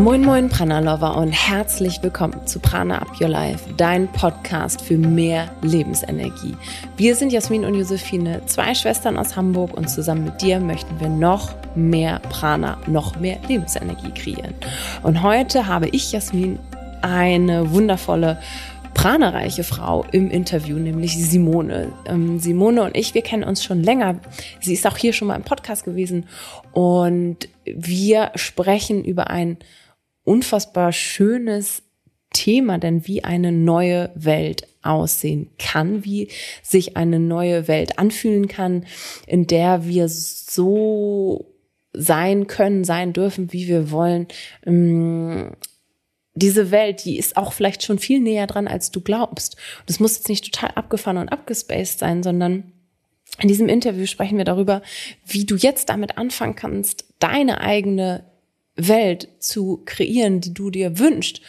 Moin Moin Prana Lover und herzlich willkommen zu Prana Up Your Life, dein Podcast für mehr Lebensenergie. Wir sind Jasmin und Josephine, zwei Schwestern aus Hamburg und zusammen mit dir möchten wir noch mehr Prana, noch mehr Lebensenergie kreieren. Und heute habe ich, Jasmin, eine wundervolle pranareiche Frau im Interview, nämlich Simone. Ähm, Simone und ich, wir kennen uns schon länger. Sie ist auch hier schon mal im Podcast gewesen und wir sprechen über ein unfassbar schönes Thema, denn wie eine neue Welt aussehen kann, wie sich eine neue Welt anfühlen kann, in der wir so sein können, sein dürfen, wie wir wollen. Ähm, diese Welt, die ist auch vielleicht schon viel näher dran, als du glaubst. Das muss jetzt nicht total abgefahren und abgespaced sein, sondern in diesem Interview sprechen wir darüber, wie du jetzt damit anfangen kannst, deine eigene Welt zu kreieren, die du dir wünschst.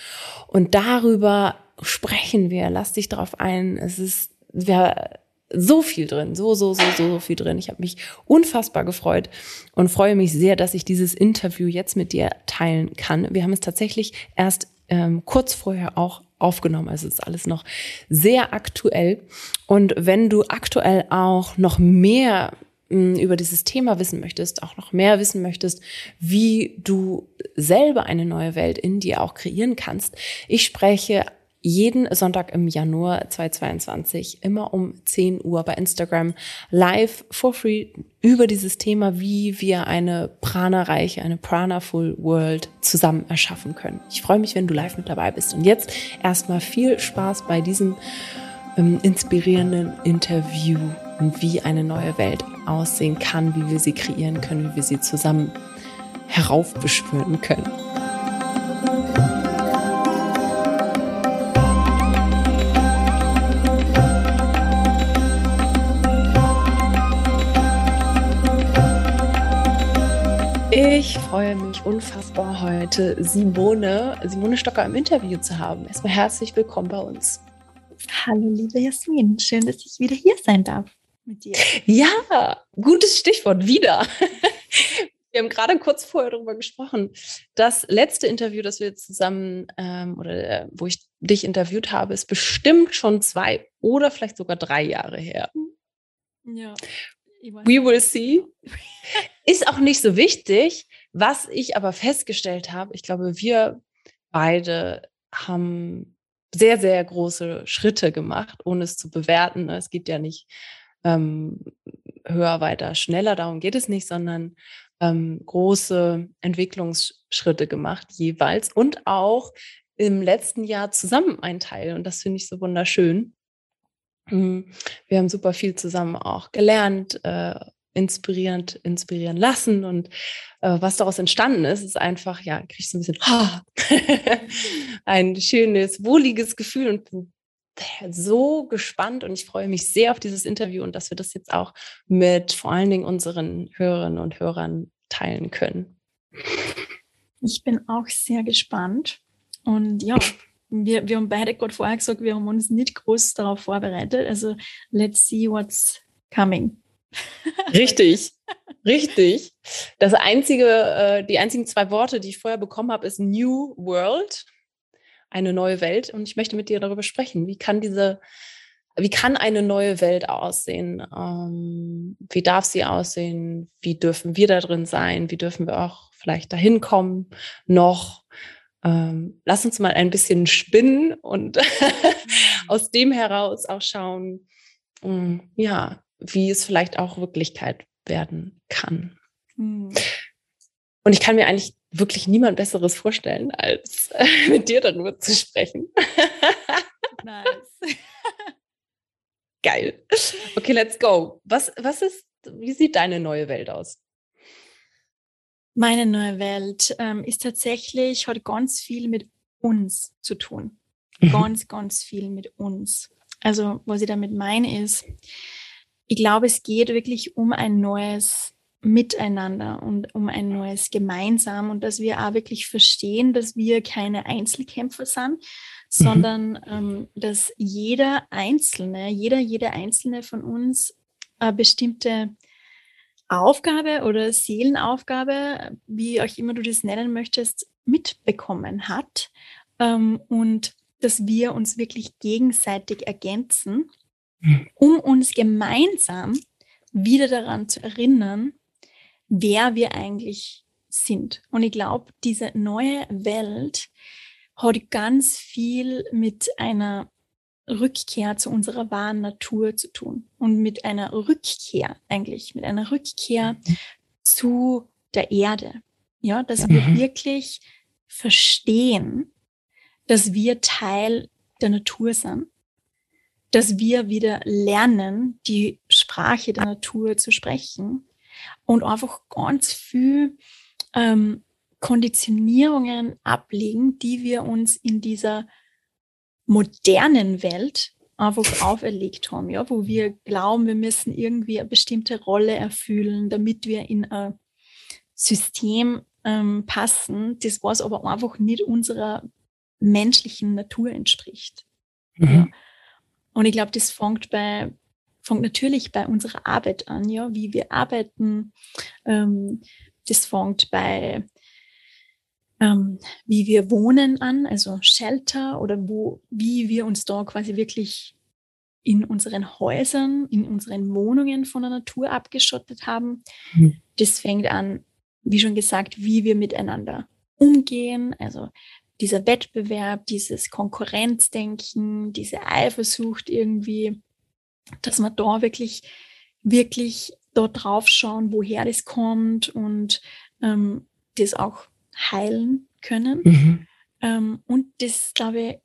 Und darüber sprechen wir. Lass dich darauf ein. Es ist wir, so viel drin, so, so, so, so viel drin. Ich habe mich unfassbar gefreut und freue mich sehr, dass ich dieses Interview jetzt mit dir teilen kann. Wir haben es tatsächlich erst ähm, kurz vorher auch aufgenommen. Also ist alles noch sehr aktuell. Und wenn du aktuell auch noch mehr über dieses Thema wissen möchtest, auch noch mehr wissen möchtest, wie du selber eine neue Welt in dir auch kreieren kannst. Ich spreche jeden Sonntag im Januar 2022 immer um 10 Uhr bei Instagram live for free über dieses Thema, wie wir eine prana-reiche, eine prana-full World zusammen erschaffen können. Ich freue mich, wenn du live mit dabei bist. Und jetzt erstmal viel Spaß bei diesem ähm, inspirierenden Interview wie eine neue Welt aussehen kann, wie wir sie kreieren können, wie wir sie zusammen heraufbeschwören können. Ich freue mich unfassbar heute, Simone, Simone Stocker im Interview zu haben. Erstmal herzlich willkommen bei uns. Hallo, liebe Jasmin. Schön, dass ich wieder hier sein darf mit dir. Ja, gutes Stichwort, wieder. Wir haben gerade kurz vorher darüber gesprochen. Das letzte Interview, das wir zusammen ähm, oder äh, wo ich dich interviewt habe, ist bestimmt schon zwei oder vielleicht sogar drei Jahre her. Ja. We will see. Ist auch nicht so wichtig. Was ich aber festgestellt habe, ich glaube, wir beide haben sehr, sehr große Schritte gemacht, ohne es zu bewerten. Es geht ja nicht ähm, höher, weiter, schneller, darum geht es nicht, sondern ähm, große Entwicklungsschritte gemacht jeweils und auch im letzten Jahr zusammen ein Teil. Und das finde ich so wunderschön. Hm, wir haben super viel zusammen auch gelernt, äh, inspirierend inspirieren lassen und äh, was daraus entstanden ist, ist einfach, ja, kriegst du ein bisschen ein schönes, wohliges Gefühl und bin so gespannt und ich freue mich sehr auf dieses Interview und dass wir das jetzt auch mit vor allen Dingen unseren Hörerinnen und Hörern teilen können. Ich bin auch sehr gespannt und ja, wir, wir haben beide gerade vorher gesagt, wir haben uns nicht groß darauf vorbereitet. Also let's see what's coming. Richtig, richtig. Das einzige, äh, die einzigen zwei Worte, die ich vorher bekommen habe, ist New World eine neue Welt. Und ich möchte mit dir darüber sprechen. Wie kann diese, wie kann eine neue Welt aussehen? Ähm, wie darf sie aussehen? Wie dürfen wir da drin sein? Wie dürfen wir auch vielleicht dahin kommen noch? Ähm, lass uns mal ein bisschen spinnen und aus dem heraus auch schauen, ähm, ja, wie es vielleicht auch Wirklichkeit werden kann. Mhm. Und ich kann mir eigentlich wirklich niemand Besseres vorstellen, als äh, mit dir darüber zu sprechen. nice. Geil. Okay, let's go. Was, was ist, wie sieht deine neue Welt aus? Meine neue Welt ähm, ist tatsächlich, hat ganz viel mit uns zu tun. Mhm. Ganz, ganz viel mit uns. Also, was ich damit meine ist, ich glaube, es geht wirklich um ein neues Miteinander und um ein neues Gemeinsam und dass wir auch wirklich verstehen, dass wir keine Einzelkämpfer sind, mhm. sondern ähm, dass jeder Einzelne, jeder, jede Einzelne von uns eine bestimmte Aufgabe oder Seelenaufgabe, wie auch immer du das nennen möchtest, mitbekommen hat ähm, und dass wir uns wirklich gegenseitig ergänzen, hm. um uns gemeinsam wieder daran zu erinnern, wer wir eigentlich sind. Und ich glaube, diese neue Welt hat ganz viel mit einer Rückkehr zu unserer wahren Natur zu tun und mit einer Rückkehr eigentlich, mit einer Rückkehr zu der Erde. Ja, dass wir mhm. wirklich verstehen, dass wir Teil der Natur sind, dass wir wieder lernen, die Sprache der Natur zu sprechen und einfach ganz viel ähm, Konditionierungen ablegen, die wir uns in dieser modernen Welt einfach auferlegt haben, ja, wo wir glauben, wir müssen irgendwie eine bestimmte Rolle erfüllen, damit wir in ein System ähm, passen, das was aber einfach nicht unserer menschlichen Natur entspricht. Mhm. Ja. Und ich glaube, das fängt bei fängt natürlich bei unserer Arbeit an, ja, wie wir arbeiten. Ähm, das fängt bei ähm, wie wir wohnen an, also Shelter oder wo, wie wir uns da quasi wirklich in unseren Häusern, in unseren Wohnungen von der Natur abgeschottet haben. Mhm. Das fängt an, wie schon gesagt, wie wir miteinander umgehen, also dieser Wettbewerb, dieses Konkurrenzdenken, diese Eifersucht irgendwie, dass wir da wirklich, wirklich dort drauf schauen, woher das kommt und ähm, das auch heilen können. Mhm. Ähm, und das, glaube ich,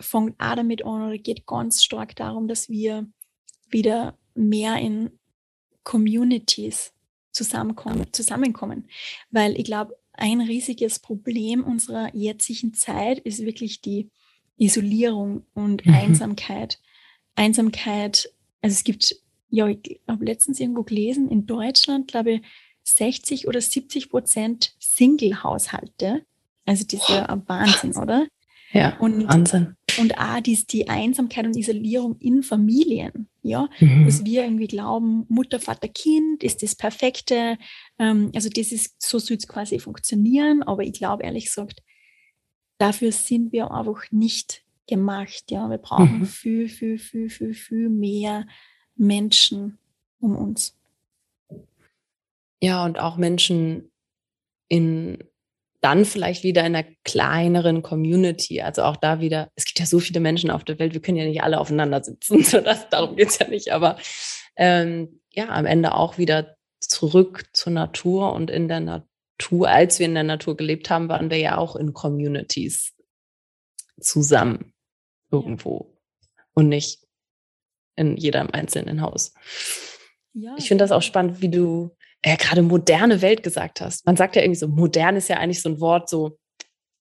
fängt auch damit an oder geht ganz stark darum, dass wir wieder mehr in Communities zusammenkommen, zusammenkommen. Weil ich glaube, ein riesiges Problem unserer jetzigen Zeit ist wirklich die Isolierung und mhm. Einsamkeit. Einsamkeit, also es gibt, ja, ich habe letztens irgendwo gelesen, in Deutschland, glaube ich, 60 oder 70 Prozent Single-Haushalte. Also das ist ja ein Wahnsinn, oder? Ja, und, Wahnsinn. Und auch dies, die Einsamkeit und Isolierung in Familien, ja, mhm. dass wir irgendwie glauben, Mutter, Vater, Kind ist das Perfekte. Ähm, also das ist, so soll es quasi funktionieren, aber ich glaube ehrlich gesagt, dafür sind wir einfach nicht gemacht, ja. Wir brauchen mhm. viel, viel, viel, viel, viel mehr Menschen um uns. Ja, und auch Menschen in dann vielleicht wieder in einer kleineren Community. Also auch da wieder, es gibt ja so viele Menschen auf der Welt, wir können ja nicht alle aufeinander sitzen, so das, darum geht es ja nicht, aber ähm, ja, am Ende auch wieder zurück zur Natur und in der Natur, als wir in der Natur gelebt haben, waren wir ja auch in Communities zusammen irgendwo ja. und nicht in jedem einzelnen Haus. Ja, ich finde das auch spannend, wie du äh, gerade moderne Welt gesagt hast. Man sagt ja irgendwie so, modern ist ja eigentlich so ein Wort, so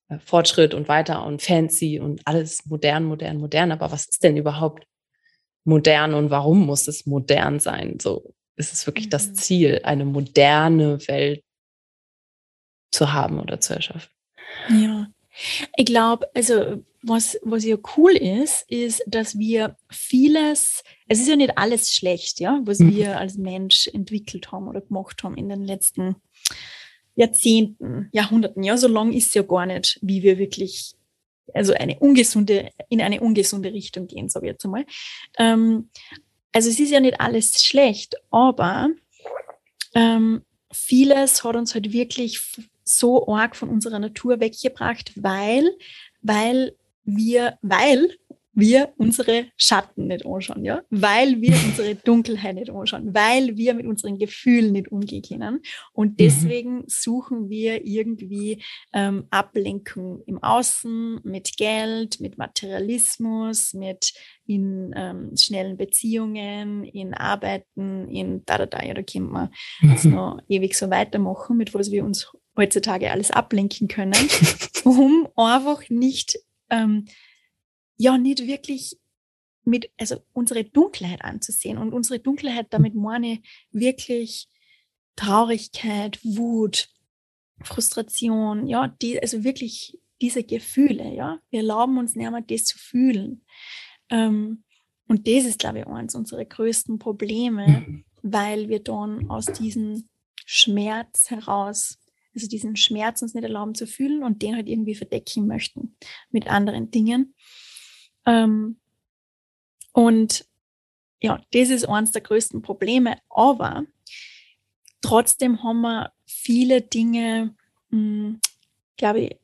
äh, Fortschritt und weiter und fancy und alles modern, modern, modern. Aber was ist denn überhaupt modern und warum muss es modern sein? So ist es wirklich mhm. das Ziel, eine moderne Welt zu haben oder zu erschaffen. Ja, ich glaube, also was, was ja cool ist, ist, dass wir vieles, es ist ja nicht alles schlecht, ja, was mhm. wir als Mensch entwickelt haben oder gemacht haben in den letzten Jahrzehnten, Jahrhunderten. Ja, so lang ist es ja gar nicht, wie wir wirklich, also eine ungesunde, in eine ungesunde Richtung gehen, sage ich jetzt einmal. Ähm, also es ist ja nicht alles schlecht, aber ähm, vieles hat uns halt wirklich so arg von unserer Natur weggebracht, weil, weil wir, weil wir unsere Schatten nicht anschauen, ja, weil wir unsere Dunkelheit nicht anschauen, weil wir mit unseren Gefühlen nicht umgehen können. Und mhm. deswegen suchen wir irgendwie ähm, Ablenkung im Außen, mit Geld, mit Materialismus, mit in ähm, schnellen Beziehungen, in Arbeiten, in da, da, da, ja, da können wir jetzt noch ewig so weitermachen, mit was wir uns heutzutage alles ablenken können, um einfach nicht ähm, ja nicht wirklich mit, also unsere Dunkelheit anzusehen. Und unsere Dunkelheit, damit meine wirklich Traurigkeit, Wut, Frustration, ja, die, also wirklich diese Gefühle, ja. Wir erlauben uns nicht mehr, das zu fühlen. Ähm, und das ist, glaube ich, eines unserer größten Probleme, mhm. weil wir dann aus diesem Schmerz heraus also diesen Schmerz uns nicht erlauben zu fühlen und den halt irgendwie verdecken möchten mit anderen Dingen. Ähm, und ja, das ist eines der größten Probleme. Aber trotzdem haben wir viele Dinge, hm, glaube ich,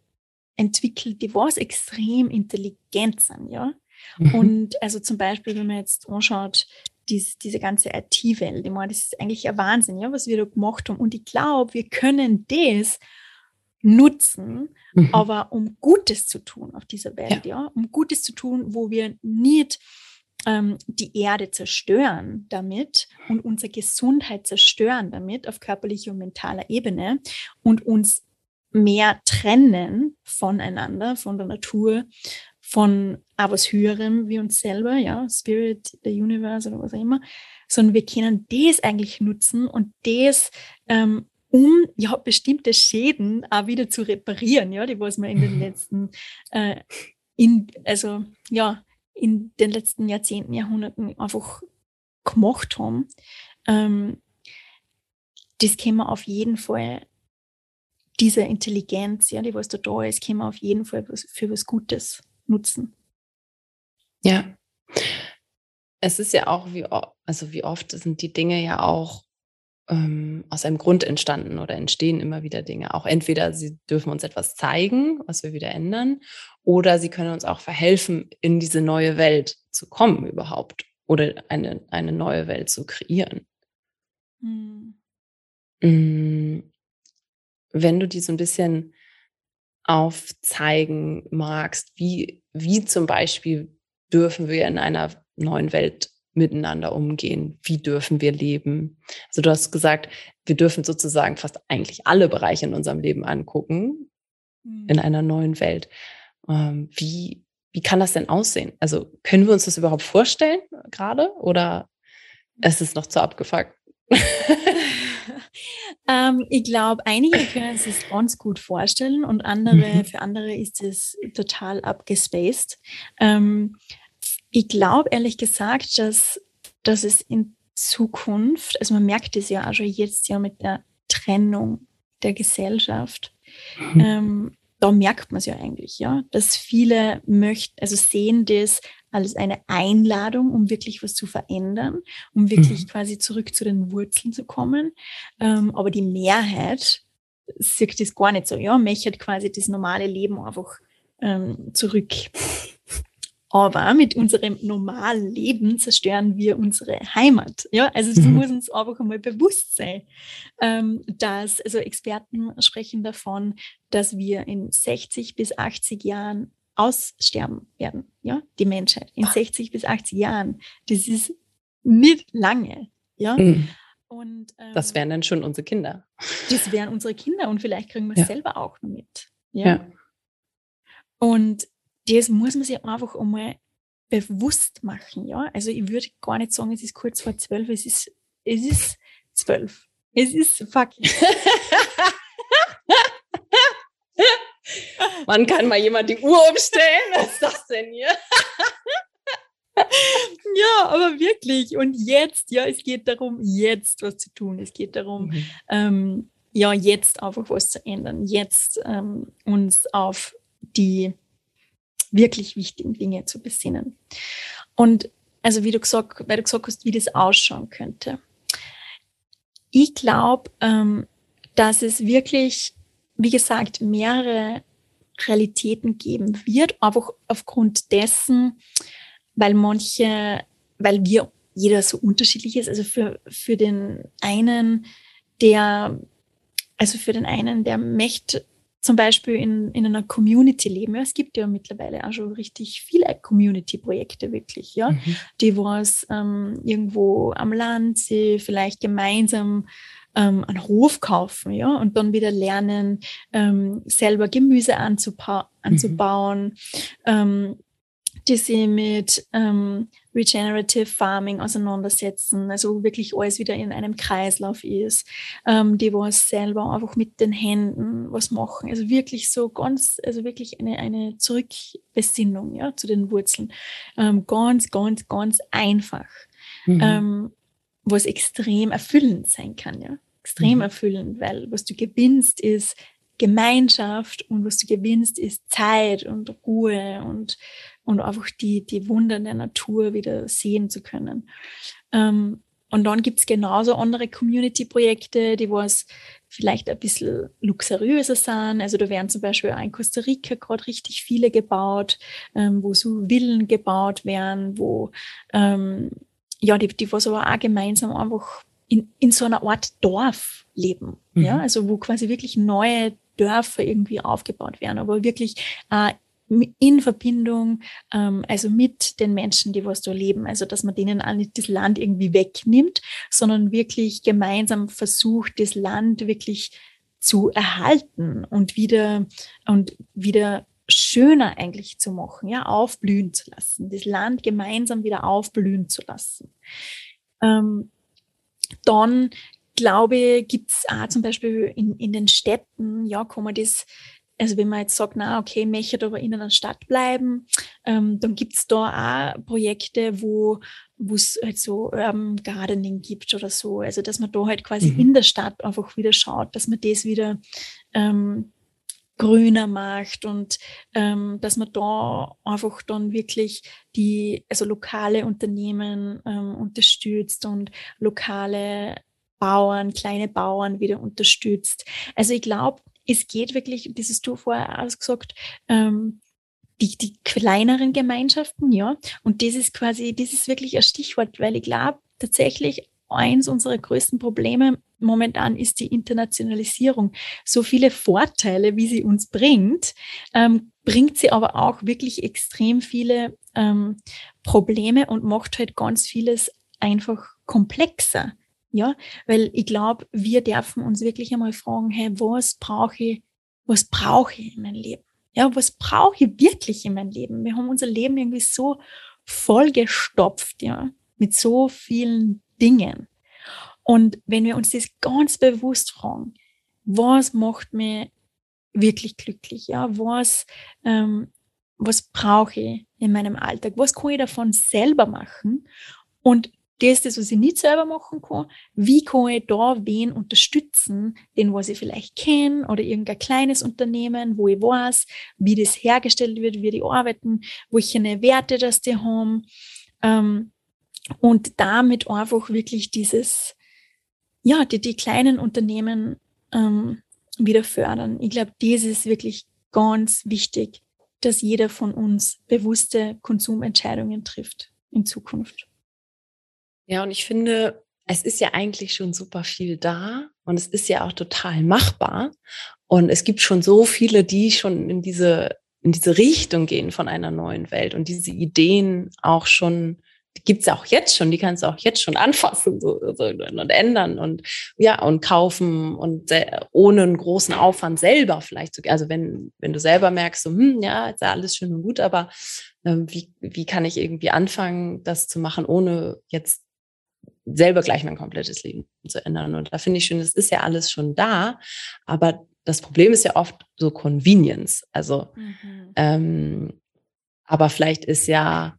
entwickelt, die was extrem intelligent sind, ja. Mhm. Und also zum Beispiel, wenn man jetzt anschaut, dies, diese ganze IT-Welt, ich meine, das ist eigentlich ein Wahnsinn, ja, was wir da gemacht haben. Und ich glaube, wir können das nutzen, mhm. aber um Gutes zu tun auf dieser Welt, ja. ja, um Gutes zu tun, wo wir nicht ähm, die Erde zerstören damit und unsere Gesundheit zerstören damit auf körperlicher und mentaler Ebene und uns mehr trennen voneinander, von der Natur, von auch was Höherem wie uns selber, ja, Spirit, der Universe oder was auch immer, sondern wir können das eigentlich nutzen und das ähm, um ja bestimmte Schäden auch wieder zu reparieren, ja, die was wir in den letzten äh, in also ja in den letzten Jahrzehnten, Jahrhunderten einfach gemacht haben. Ähm, das können wir auf jeden Fall diese Intelligenz, ja, die was da da ist, können wir auf jeden Fall für was Gutes nutzen. Ja. Es ist ja auch, wie, also wie oft sind die Dinge ja auch ähm, aus einem Grund entstanden oder entstehen immer wieder Dinge. Auch entweder sie dürfen uns etwas zeigen, was wir wieder ändern, oder sie können uns auch verhelfen, in diese neue Welt zu kommen überhaupt oder eine, eine neue Welt zu kreieren. Hm. Mm, wenn du die so ein bisschen aufzeigen magst, wie, wie zum Beispiel dürfen wir in einer neuen Welt miteinander umgehen? Wie dürfen wir leben? Also du hast gesagt, wir dürfen sozusagen fast eigentlich alle Bereiche in unserem Leben angucken mhm. in einer neuen Welt. Ähm, wie, wie kann das denn aussehen? Also können wir uns das überhaupt vorstellen gerade oder ist es noch zu abgefuckt? ähm, ich glaube, einige können es sich ganz gut vorstellen und andere, mhm. für andere ist es total abgespaced. Ähm, ich glaube ehrlich gesagt, dass, dass es in Zukunft, also man merkt es ja auch schon jetzt ja mit der Trennung der Gesellschaft, mhm. ähm, da merkt man es ja eigentlich, ja, dass viele möchten, also sehen das als eine Einladung, um wirklich was zu verändern, um wirklich mhm. quasi zurück zu den Wurzeln zu kommen. Ähm, aber die Mehrheit sieht das gar nicht so, ja, möchte quasi das normale Leben einfach ähm, zurück. Aber mit unserem normalen Leben zerstören wir unsere Heimat. Ja, also das mhm. muss uns einfach einmal bewusst sein, ähm, dass, also Experten sprechen davon, dass wir in 60 bis 80 Jahren aussterben werden. Ja, die Menschheit in 60 bis 80 Jahren. Das ist nicht lange. Ja. Mhm. Und, ähm, das wären dann schon unsere Kinder. Das wären unsere Kinder und vielleicht kriegen wir es ja. selber auch noch mit. Ja. ja. Und das muss man sich einfach einmal bewusst machen, ja. Also ich würde gar nicht sagen, es ist kurz vor zwölf, es ist, es ist zwölf. Es ist fucking. Wann kann mal jemand die Uhr umstellen? Was ist das denn hier? ja, aber wirklich. Und jetzt, ja, es geht darum, jetzt was zu tun. Es geht darum, mhm. ähm, ja, jetzt einfach was zu ändern. Jetzt ähm, uns auf die wirklich wichtigen Dinge zu besinnen. Und also wie du gesagt, weil du gesagt hast, wie das ausschauen könnte. Ich glaube, ähm, dass es wirklich, wie gesagt, mehrere Realitäten geben wird, einfach aufgrund dessen, weil manche, weil wir jeder so unterschiedlich ist. Also für, für den einen, der, also für den einen, der möchte zum Beispiel in, in einer Community leben. Ja, es gibt ja mittlerweile auch schon richtig viele Community-Projekte wirklich, ja, mhm. die was ähm, irgendwo am Land sie vielleicht gemeinsam ähm, einen Hof kaufen, ja, und dann wieder lernen, ähm, selber Gemüse anzuba anzubauen, mhm. ähm, die sich mit ähm, Regenerative Farming auseinandersetzen, also wirklich alles wieder in einem Kreislauf ist, ähm, die was selber einfach mit den Händen was machen, also wirklich so ganz, also wirklich eine, eine Zurückbesinnung ja, zu den Wurzeln, ähm, ganz, ganz, ganz einfach, mhm. ähm, was extrem erfüllend sein kann, ja. extrem mhm. erfüllend, weil was du gewinnst ist Gemeinschaft und was du gewinnst ist Zeit und Ruhe und, und einfach die, die Wunder der Natur wieder sehen zu können. Ähm, und dann gibt's genauso andere Community-Projekte, die was vielleicht ein bisschen luxuriöser sind. Also da werden zum Beispiel auch in Costa Rica gerade richtig viele gebaut, ähm, wo so Villen gebaut werden, wo ähm, ja, die, die was aber auch gemeinsam einfach in, in so einer Art Dorf leben. Mhm. Ja, also wo quasi wirklich neue Dörfer irgendwie aufgebaut werden, aber wirklich äh, in Verbindung, ähm, also mit den Menschen, die was da leben. Also, dass man denen auch nicht das Land irgendwie wegnimmt, sondern wirklich gemeinsam versucht, das Land wirklich zu erhalten und wieder, und wieder schöner eigentlich zu machen, ja, aufblühen zu lassen, das Land gemeinsam wieder aufblühen zu lassen. Ähm, dann glaube ich, gibt es auch zum Beispiel in, in den Städten, ja, kann man das also wenn man jetzt sagt, na okay, möchte aber in einer Stadt bleiben, ähm, dann gibt es da auch Projekte, wo es halt so Urban Gardening gibt oder so. Also dass man da halt quasi mhm. in der Stadt einfach wieder schaut, dass man das wieder ähm, grüner macht und ähm, dass man da einfach dann wirklich die, also lokale Unternehmen ähm, unterstützt und lokale Bauern, kleine Bauern wieder unterstützt. Also ich glaube, es geht wirklich, das hast du vorher ausgesagt, ähm, die, die kleineren Gemeinschaften, ja. Und das ist quasi, das ist wirklich ein Stichwort, weil ich glaube, tatsächlich eins unserer größten Probleme momentan ist die Internationalisierung. So viele Vorteile, wie sie uns bringt, ähm, bringt sie aber auch wirklich extrem viele ähm, Probleme und macht halt ganz vieles einfach komplexer. Ja, weil ich glaube, wir dürfen uns wirklich einmal fragen, hey, was brauche ich, was brauche ich in meinem Leben? Ja, was brauche ich wirklich in meinem Leben? Wir haben unser Leben irgendwie so vollgestopft, ja, mit so vielen Dingen. Und wenn wir uns das ganz bewusst fragen, was macht mir wirklich glücklich? Ja, was, ähm, was brauche ich in meinem Alltag? Was kann ich davon selber machen? Und das ist das, was ich nicht selber machen kann. Wie kann ich da wen unterstützen, den was ich vielleicht kenne oder irgendein kleines Unternehmen, wo ich weiß, wie das hergestellt wird, wie die arbeiten, welche Werte das die haben. Ähm, und damit einfach wirklich dieses, ja, die, die kleinen Unternehmen ähm, wieder fördern. Ich glaube, das ist wirklich ganz wichtig, dass jeder von uns bewusste Konsumentscheidungen trifft in Zukunft. Ja, und ich finde, es ist ja eigentlich schon super viel da und es ist ja auch total machbar. Und es gibt schon so viele, die schon in diese, in diese Richtung gehen von einer neuen Welt und diese Ideen auch schon, die gibt's ja auch jetzt schon, die kannst du auch jetzt schon anfassen so, so, und ändern und ja, und kaufen und ohne einen großen Aufwand selber vielleicht. Zu, also wenn, wenn du selber merkst, so, hm, ja, ist ja alles schön und gut, aber ähm, wie, wie kann ich irgendwie anfangen, das zu machen, ohne jetzt selber gleich mein komplettes Leben zu ändern. Und da finde ich schön, es ist ja alles schon da, aber das Problem ist ja oft so Convenience. Also, mhm. ähm, aber vielleicht ist ja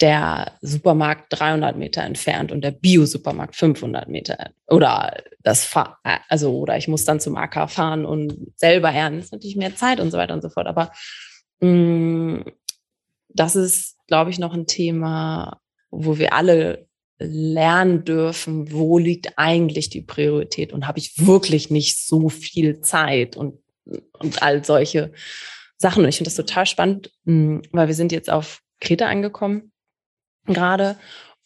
der Supermarkt 300 Meter entfernt und der Bio-Supermarkt 500 Meter oder das Fahr also oder ich muss dann zum AK fahren und selber ernten. Ist natürlich mehr Zeit und so weiter und so fort. Aber mh, mm, das ist, glaube ich, noch ein Thema, wo wir alle lernen dürfen, wo liegt eigentlich die Priorität und habe ich wirklich nicht so viel Zeit und, und all solche Sachen. Und ich finde das total spannend, hm, weil wir sind jetzt auf Kreta angekommen gerade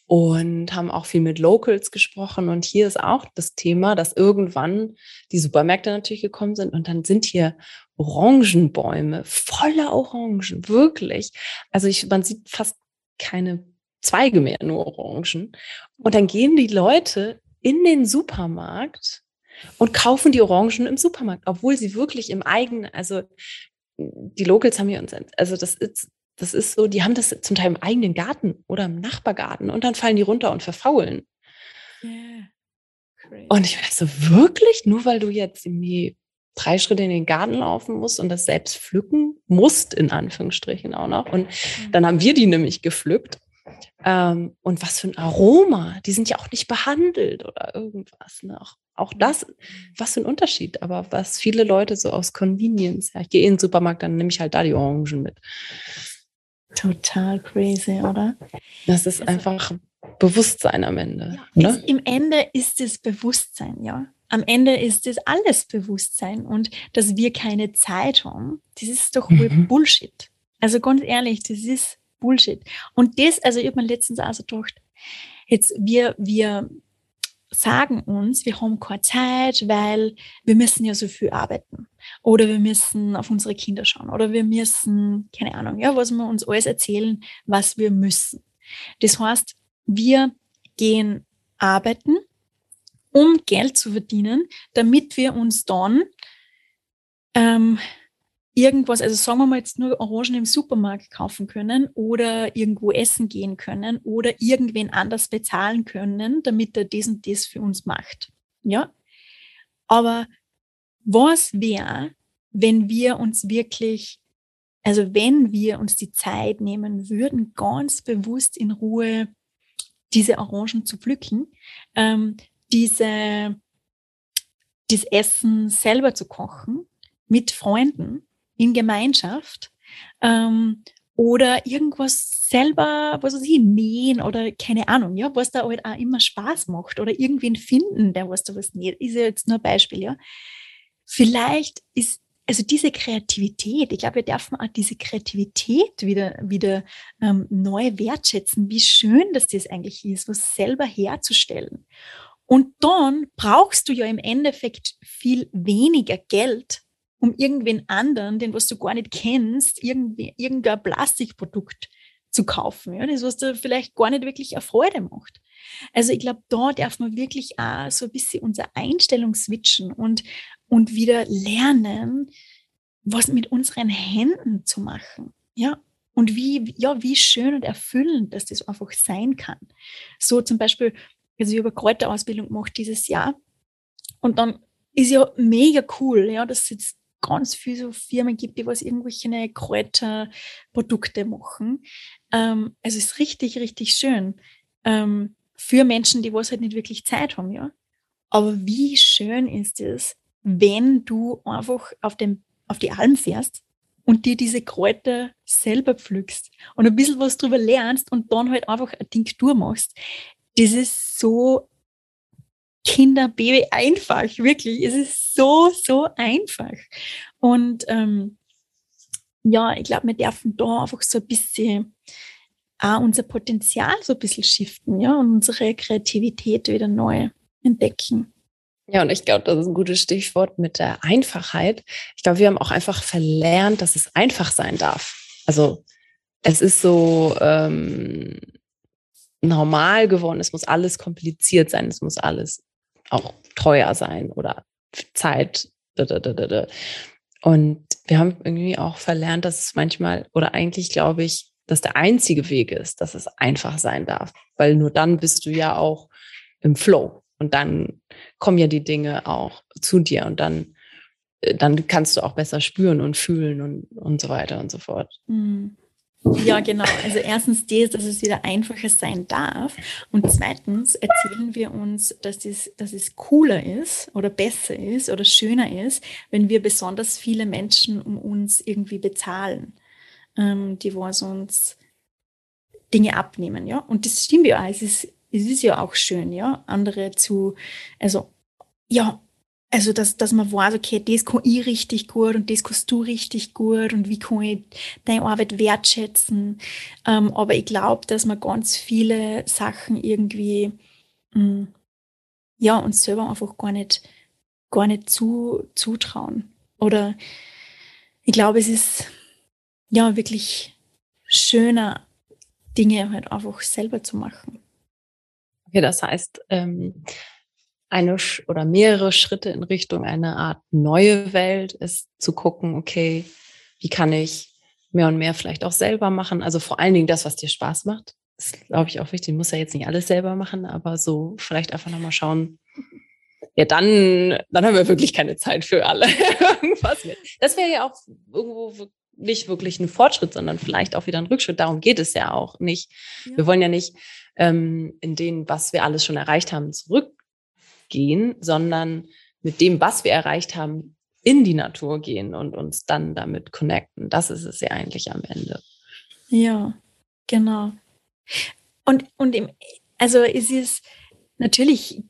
und haben auch viel mit Locals gesprochen. Und hier ist auch das Thema, dass irgendwann die Supermärkte natürlich gekommen sind und dann sind hier Orangenbäume voller Orangen, wirklich. Also ich, man sieht fast keine Zweige mehr, nur Orangen. Und dann gehen die Leute in den Supermarkt und kaufen die Orangen im Supermarkt, obwohl sie wirklich im eigenen, also die Locals haben hier uns, also das ist, das ist so, die haben das zum Teil im eigenen Garten oder im Nachbargarten und dann fallen die runter und verfaulen. Yeah. Und ich weiß so, wirklich? Nur weil du jetzt irgendwie drei Schritte in den Garten laufen musst und das selbst pflücken musst, in Anführungsstrichen auch noch. Und dann haben wir die nämlich gepflückt Ähm, und was für ein Aroma. Die sind ja auch nicht behandelt oder irgendwas. Ne? Auch, auch das, was für ein Unterschied. Aber was viele Leute so aus Convenience, ja, ich gehe in den Supermarkt, dann nehme ich halt da die Orangen mit. Total crazy, oder? Das ist also, einfach Bewusstsein am Ende. Ja, ne? Im Ende ist es Bewusstsein, ja. Am Ende ist es alles Bewusstsein und dass wir keine Zeit haben, das ist doch mhm. Bullshit. Also ganz ehrlich, das ist Bullshit. Und das, also ich habe mir letztens auch so gedacht, jetzt wir, wir sagen uns, wir haben keine Zeit, weil wir müssen ja so viel arbeiten. Oder wir müssen auf unsere Kinder schauen. Oder wir müssen, keine Ahnung, ja, was wir uns alles erzählen, was wir müssen. Das heißt, wir gehen arbeiten, um Geld zu verdienen, damit wir uns dann ähm, irgendwas, also sagen wir mal jetzt nur Orangen im Supermarkt kaufen können oder irgendwo essen gehen können oder irgendwen anders bezahlen können, damit er das und das für uns macht. Ja. Aber was wäre, wenn wir uns wirklich, also wenn wir uns die Zeit nehmen würden, ganz bewusst in Ruhe diese Orangen zu pflücken, ähm, diese, das Essen selber zu kochen mit Freunden in Gemeinschaft ähm, oder irgendwas selber, was weiß ich, nähen oder keine Ahnung, ja, was da halt auch immer Spaß macht oder irgendwen finden, der was da was näht, ist ja jetzt nur ein Beispiel, ja. Vielleicht ist also diese Kreativität, ich glaube, wir dürfen auch diese Kreativität wieder, wieder ähm, neu wertschätzen, wie schön dass das eigentlich ist, was selber herzustellen. Und dann brauchst du ja im Endeffekt viel weniger Geld, um irgendwen anderen, den was du gar nicht kennst, irgendwie, irgendein Plastikprodukt zu kaufen, ja, das, was dir vielleicht gar nicht wirklich eine Freude macht. Also ich glaube, da darf man wirklich auch so ein bisschen unsere Einstellung switchen und, und wieder lernen, was mit unseren Händen zu machen. Ja, und wie, ja, wie schön und erfüllend dass das einfach sein kann. So zum Beispiel, also ich habe eine Kräuterausbildung gemacht dieses Jahr und dann ist ja mega cool, ja, dass es jetzt ganz viele so Firmen gibt, die was irgendwelche Kräuterprodukte machen. Ähm, also es ist richtig, richtig schön ähm, für Menschen, die was halt nicht wirklich Zeit haben, ja. Aber wie schön ist es, wenn du einfach auf, dem, auf die Alm fährst und dir diese Kräuter selber pflückst und ein bisschen was drüber lernst und dann halt einfach eine Tinktur machst. Das ist so Kinder, Baby einfach, wirklich. Es ist so, so einfach. Und ähm, ja, ich glaube, wir dürfen da einfach so ein bisschen auch unser Potenzial so ein bisschen shiften, ja, und unsere Kreativität wieder neu entdecken. Ja, und ich glaube, das ist ein gutes Stichwort mit der Einfachheit. Ich glaube, wir haben auch einfach verlernt, dass es einfach sein darf. Also es ist so ähm, normal geworden, es muss alles kompliziert sein, es muss alles auch teuer sein oder Zeit. Und wir haben irgendwie auch verlernt, dass es manchmal oder eigentlich glaube ich, dass der einzige Weg ist, dass es einfach sein darf, weil nur dann bist du ja auch im Flow und dann kommen ja die Dinge auch zu dir und dann äh, dann kannst du auch besser spüren und fühlen und, und so weiter und so fort. Mhm. Ja, genau. Also erstens das, dass es wieder einfacher sein darf. Und zweitens erzählen wir uns, dass es, dass es cooler ist oder besser ist oder schöner ist, wenn wir besonders viele Menschen um uns irgendwie bezahlen, ähm, die was uns Dinge abnehmen, ja. Und das stimmt ja auch. Es ist, es ist ja auch schön, ja, andere zu, also, ja, also, dass, dass man weiß, okay, das kann ich richtig gut und das kannst du richtig gut und wie kann ich deine Arbeit wertschätzen. Ähm, aber ich glaube, dass man ganz viele Sachen irgendwie, mh, mm, ja, uns selber einfach gar nicht, gar nicht zu, zutrauen. Oder ich glaube, es ist, ja, wirklich schöner, Dinge halt einfach selber zu machen. Okay, das heißt, ähm, eine oder mehrere Schritte in Richtung eine Art neue Welt ist zu gucken, okay, wie kann ich mehr und mehr vielleicht auch selber machen? Also vor allen Dingen das, was dir Spaß macht. Das ist, glaube ich, auch wichtig. Du musst ja jetzt nicht alles selber machen, aber so vielleicht einfach nochmal schauen. Ja, dann, dann haben wir wirklich keine Zeit für alle. Irgendwas mit. Das wäre ja auch irgendwo nicht wirklich ein Fortschritt, sondern vielleicht auch wieder ein Rückschritt. Darum geht es ja auch nicht. Ja. Wir wollen ja nicht ähm, in dem, was wir alles schon erreicht haben, zurückgehen, sondern mit dem, was wir erreicht haben, in die Natur gehen und uns dann damit connecten. Das ist es ja eigentlich am Ende. Ja, genau. Und, und im, also es ist natürlich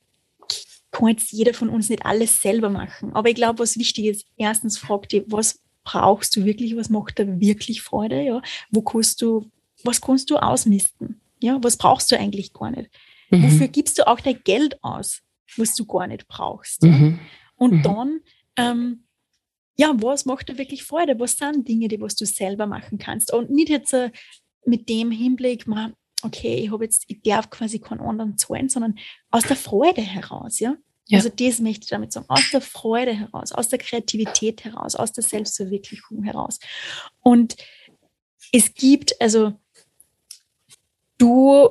kann jetzt jeder von uns nicht alles selber machen. Aber ich glaube, was wichtig ist, erstens frag dich, was brauchst du wirklich, was macht dir wirklich Freude, ja? Wo kannst du, was kannst du ausmisten? Ja, was brauchst du eigentlich gar nicht? Mhm. Wofür gibst du auch dein Geld aus, was du gar nicht brauchst? Mhm. Und Mhm. dann, ähm, ja, was macht dir wirklich Freude? Was sind Dinge, die was du selber machen kannst? Und nicht jetzt äh, mit dem Hinblick, ma, okay, ich habe jetzt, ich darf quasi keinen anderen zahlen, sondern aus der Freude heraus, ja. Ja. Also das möchte ich damit sagen, aus der Freude heraus, aus der Kreativität heraus, aus der Selbstverwirklichung heraus. Und es gibt, also du,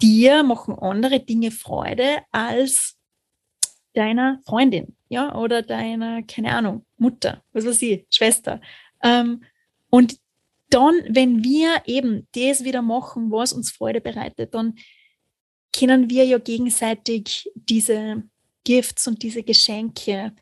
dir machen andere Dinge Freude als deiner Freundin, ja, oder deiner, keine Ahnung, Mutter, was weiß ich, Schwester. Ähm, und dann, wenn wir eben das wieder machen, was uns Freude bereitet, dann können wir ja gegenseitig diese Gifts und diese Geschenke,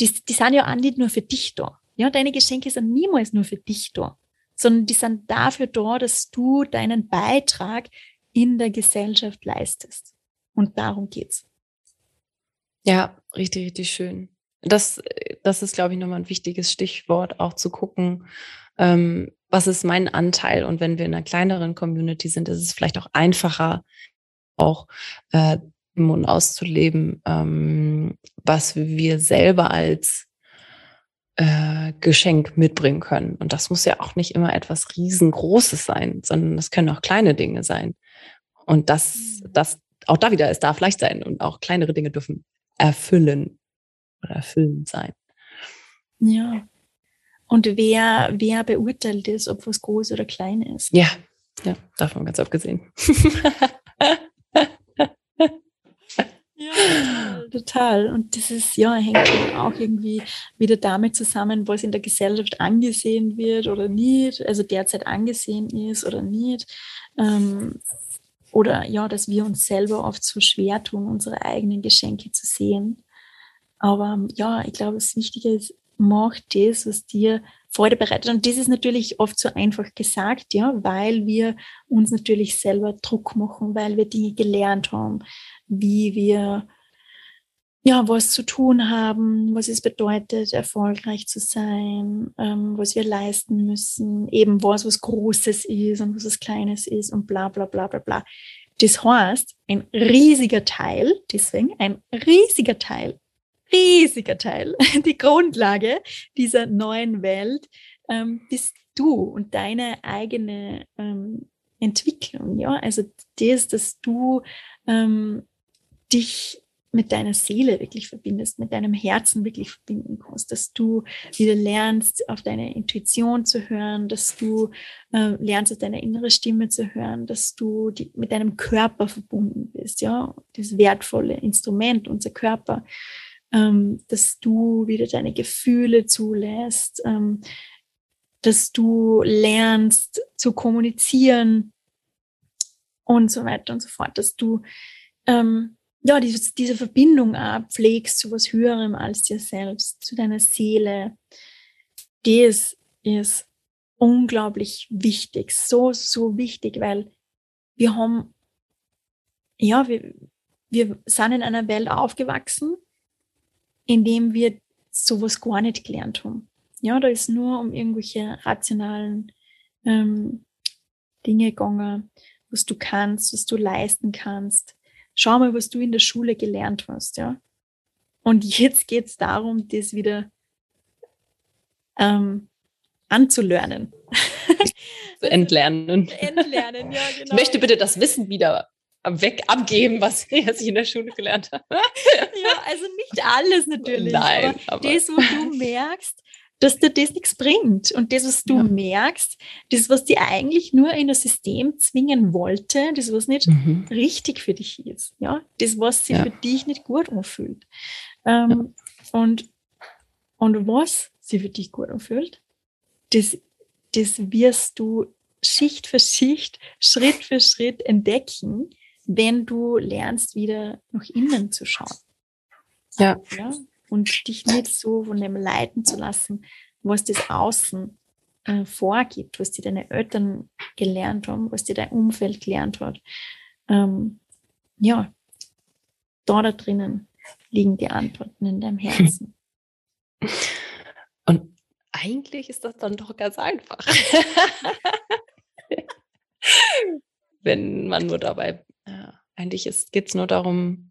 die, die sind ja auch nicht nur für dich da. Ja, deine Geschenke sind niemals nur für dich da, sondern die sind dafür da, dass du deinen Beitrag in der Gesellschaft leistest. Und darum geht's. Ja, richtig, richtig schön. Das, das ist, glaube ich, nochmal ein wichtiges Stichwort, auch zu gucken, ähm, was ist mein Anteil? Und wenn wir in einer kleineren Community sind, ist es vielleicht auch einfacher, auch äh, und auszuleben, ähm, was wir selber als äh, Geschenk mitbringen können. Und das muss ja auch nicht immer etwas riesengroßes sein, sondern das können auch kleine Dinge sein. Und das, Mhm. das, auch da wieder, es darf leicht sein und auch kleinere Dinge dürfen erfüllen oder erfüllend sein. Ja. Und wer, wer beurteilt es, ob was groß oder klein ist? Ja, ja, davon ganz abgesehen. Ja, total. Und das ist, ja, hängt auch irgendwie wieder damit zusammen, was in der Gesellschaft angesehen wird oder nicht, also derzeit angesehen ist oder nicht. Ähm, oder ja, dass wir uns selber oft so schwer tun, unsere eigenen Geschenke zu sehen. Aber ja, ich glaube, das Wichtige ist, mach das, was dir Freude bereitet. Und das ist natürlich oft so einfach gesagt, ja, weil wir uns natürlich selber Druck machen, weil wir Dinge gelernt haben, wie wir ja, was zu tun haben, was es bedeutet, erfolgreich zu sein, ähm, was wir leisten müssen, eben was was Großes ist und was was Kleines ist und bla bla bla bla bla. Das heißt, ein riesiger Teil, deswegen ein riesiger Teil, riesiger Teil, die Grundlage dieser neuen Welt ähm, bist du und deine eigene ähm, Entwicklung, ja, also das, dass du ähm, dich mit deiner Seele wirklich verbindest, mit deinem Herzen wirklich verbinden kannst, dass du wieder lernst, auf deine Intuition zu hören, dass du äh, lernst, auf deine innere Stimme zu hören, dass du die, mit deinem Körper verbunden bist, ja, das wertvolle Instrument, unser Körper, ähm, dass du wieder deine Gefühle zulässt, ähm, dass du lernst zu kommunizieren und so weiter und so fort, dass du ähm, ja, diese, diese Verbindung auch pflegst zu was Höherem als dir selbst, zu deiner Seele, das ist unglaublich wichtig, so, so wichtig, weil wir haben, ja, wir, wir sind in einer Welt aufgewachsen, in dem wir sowas gar nicht gelernt haben. Ja, da ist nur um irgendwelche rationalen ähm, Dinge gegangen, was du kannst, was du leisten kannst schau mal, was du in der Schule gelernt hast, ja. Und jetzt geht es darum, das wieder ähm, anzulernen. Zu entlernen. Entlernen, ja, genau. Ich möchte bitte das Wissen wieder weg abgeben, was ich in der Schule gelernt habe. Ja, also nicht alles natürlich. Nein, aber, aber- das, wo du merkst, dass dir das nichts bringt. Und das, was du Ja. merkst, das, was dir eigentlich nur in das System zwingen wollte, das, was nicht Mhm. richtig für dich ist. Ja, das, was sich Ja. für dich nicht gut anfühlt. Ähm, und, und was sich für dich gut anfühlt, das, das wirst du Schicht für Schicht, Schritt für Schritt entdecken, wenn du lernst, wieder nach innen zu schauen. Ja. ja? Und dich nicht so von dem leiten zu lassen, was das Außen äh, vorgibt, was dir deine Eltern gelernt haben, was dir dein Umfeld gelernt hat. Ähm, ja, da da drinnen liegen die Antworten in deinem Herzen. Und eigentlich ist das dann doch ganz einfach. Wenn man nur dabei, ja, eigentlich geht es nur darum,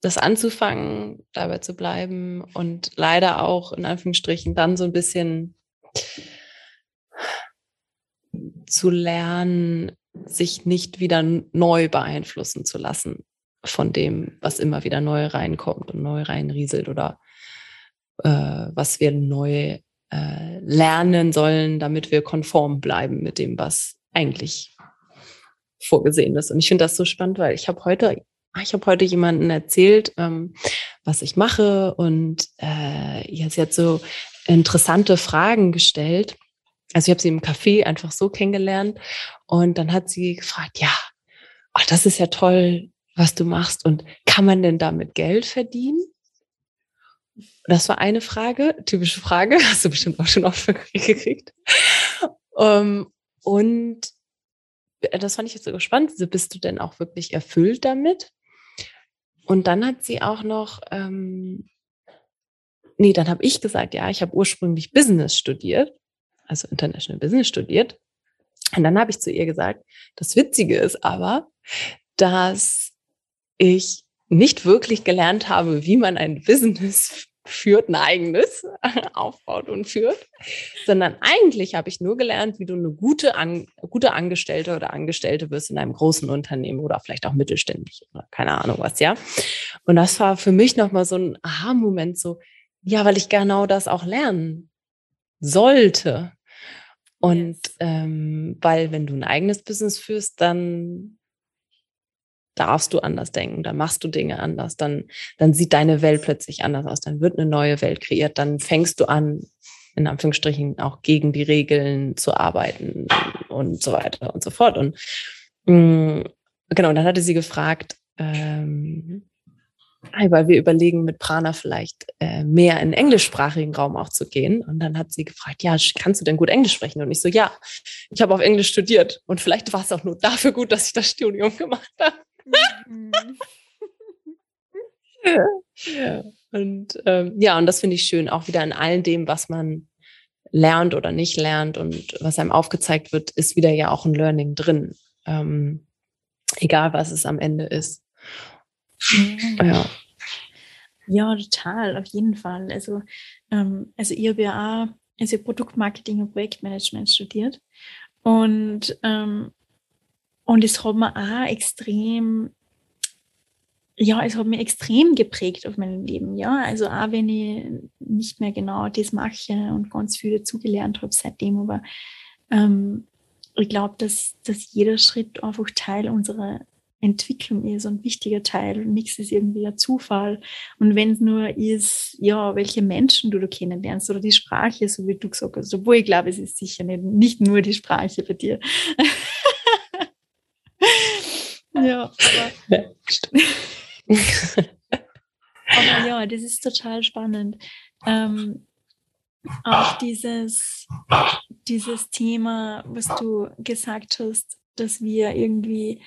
das anzufangen, dabei zu bleiben und leider auch in Anführungsstrichen dann so ein bisschen zu lernen, sich nicht wieder neu beeinflussen zu lassen von dem, was immer wieder neu reinkommt und neu reinrieselt oder äh, was wir neu äh, lernen sollen, damit wir konform bleiben mit dem, was eigentlich vorgesehen ist. Und ich finde das so spannend, weil ich habe heute, ich habe heute jemanden erzählt, ähm, was ich mache und äh, jetzt hat so interessante Fragen gestellt. Also ich habe sie im Café einfach so kennengelernt und dann hat sie gefragt, ja, oh, das ist ja toll, was du machst und kann man denn damit Geld verdienen? Das war eine Frage, typische Frage, hast du bestimmt auch schon oft gekriegt. Um, ähm, und das fand ich jetzt so gespannt. Bist du denn auch wirklich erfüllt damit? Und dann hat sie auch noch, ähm, nee, dann habe ich gesagt, ja, ich habe ursprünglich Business studiert, also International Business studiert. Und dann habe ich zu ihr gesagt, das Witzige ist aber, dass ich nicht wirklich gelernt habe, wie man ein Business führt, ein eigenes aufbaut und führt, sondern eigentlich habe ich nur gelernt, wie du eine gute, An gute Angestellte oder Angestellte wirst in einem großen Unternehmen oder vielleicht auch mittelständig oder keine Ahnung was, ja. Und das war für mich nochmal so ein Aha-Moment, so, ja, weil ich genau das auch lernen sollte. Und ähm, weil wenn du ein eigenes Business führst, dann darfst du anders denken, dann machst du Dinge anders, dann, dann sieht deine Welt plötzlich anders aus, dann wird eine neue Welt kreiert, dann fängst du an, in Anführungsstrichen auch gegen die Regeln zu arbeiten und so weiter und so fort. Und mh, mm, genau, dann hatte sie gefragt, ähm, weil wir überlegen, mit Prana vielleicht äh, mehr in englischsprachigen Raum auch zu gehen. Und dann hat sie gefragt, ja, kannst du denn gut Englisch sprechen? Und ich so, ja, ich habe auf Englisch studiert. Und vielleicht war es auch nur dafür gut, dass ich das Studium gemacht habe. Mhm. ja. Und ähm, ja, und das finde ich schön, auch wieder in all dem, was man lernt oder nicht lernt und was einem aufgezeigt wird, ist wieder ja auch ein Learning drin. Ähm, egal, was es am Ende ist. Ja. Ja, total, auf jeden Fall. Also, ähm, also ich habe ja also Produktmarketing und Projektmanagement studiert. Und ähm, und es hat mir auch extrem, ja, es hat mich extrem geprägt auf mein Leben, ja. Also auch wenn ich nicht mehr genau das mache und ganz viel dazugelernt habe seitdem, aber ähm, ich glaube, dass, dass jeder Schritt einfach Teil unserer Entwicklung ist ein wichtiger Teil. Nichts ist irgendwie ein Zufall. Und wenn es nur ist, ja, welche Menschen du da kennenlernst oder die Sprache, so wie du gesagt hast, obwohl ich glaube, es ist sicher nicht, nicht nur die Sprache bei dir. Ja, aber, aber ja, das ist total spannend. Ähm, auch dieses, dieses Thema, was du gesagt hast, dass wir irgendwie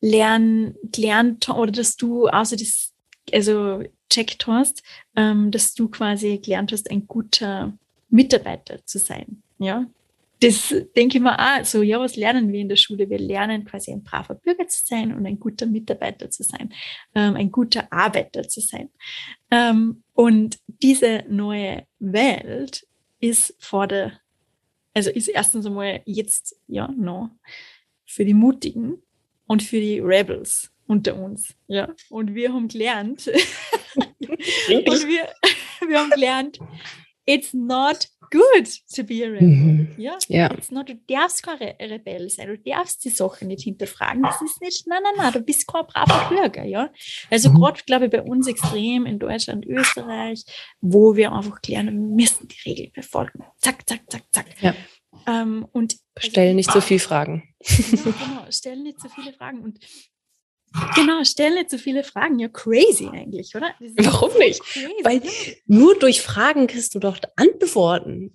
lernen, gelernt oder dass du außer das, also checkt hast, ähm, dass du quasi gelernt hast, ein guter Mitarbeiter zu sein. Ja, das denke ich mir auch so, ja, was lernen wir in der Schule? Wir lernen quasi ein braver Bürger zu sein und ein guter Mitarbeiter zu sein, ähm, ein guter Arbeiter zu sein. Ähm, und diese neue Welt ist vor der, also ist erstens einmal jetzt, ja, no, für die Mutigen und für die Rebels unter uns, ja. Und wir haben gelernt, und wir, wir haben gelernt, it's not good to be a rebel. Mhm. Ja, Ja. Jetzt noch, du darfst kein Re Rebell sein, du darfst die Sachen nicht hinterfragen. Das ist nicht, nein, nein, nein, du bist kein braver Bürger, ja. Also Mhm. gerade, glaube ich, bei uns extrem in Deutschland, Österreich, wo wir einfach lernen, wir müssen die Regeln befolgen. Zack, zack, zack, zack. Ja. Ähm, und Stell nicht so viel Fragen. ja, genau, stellen nicht so viele Fragen und genau, stellen nicht so viele Fragen. Ja, crazy eigentlich, oder? Warum nicht? Crazy. Weil nur durch Fragen kriegst du doch Antworten.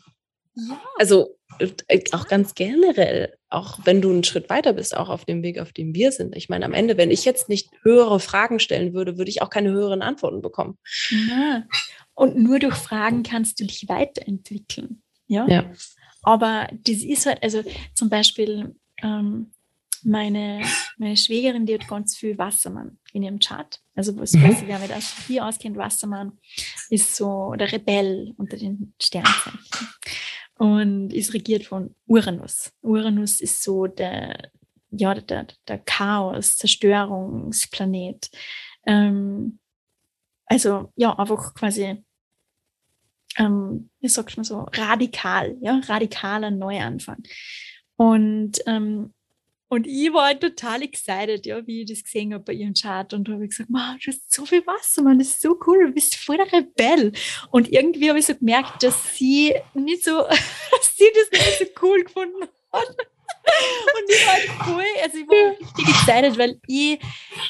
ja, Also äh, auch ganz generell, auch wenn du einen Schritt weiter bist, auch auf dem Weg, auf dem wir sind. Ich meine, am Ende, wenn ich jetzt nicht höhere Fragen stellen würde, würde ich auch keine höheren Antworten bekommen. Ja. Und nur durch Fragen kannst du dich weiterentwickeln. Ja. Ja. Aber das ist halt, also zum Beispiel ähm, meine, meine Schwägerin, die hat ganz viel Wassermann in ihrem Chart. Also was Mhm. weiß ich, wer mit Astrologie auskennt, Wassermann ist so der Rebell unter den Sternzeichen und ist regiert von Uranus. Uranus ist so der, ja, der, der Chaos, Zerstörungsplanet. Ähm, also ja, einfach quasi, ähm, wie sagt man so, radikal, ja, radikaler Neuanfang. Und, ähm, und ich war halt total excited, ja, wie ich das gesehen habe bei ihrem Chart und habe gesagt, wow, du hast so viel Wasser, man, das ist so cool, du bist voll der Rebell. Und irgendwie habe ich so gemerkt, dass sie nicht so, dass sie das nicht so cool gefunden hat. Und ich war halt voll, also ich war richtig excited, weil ich,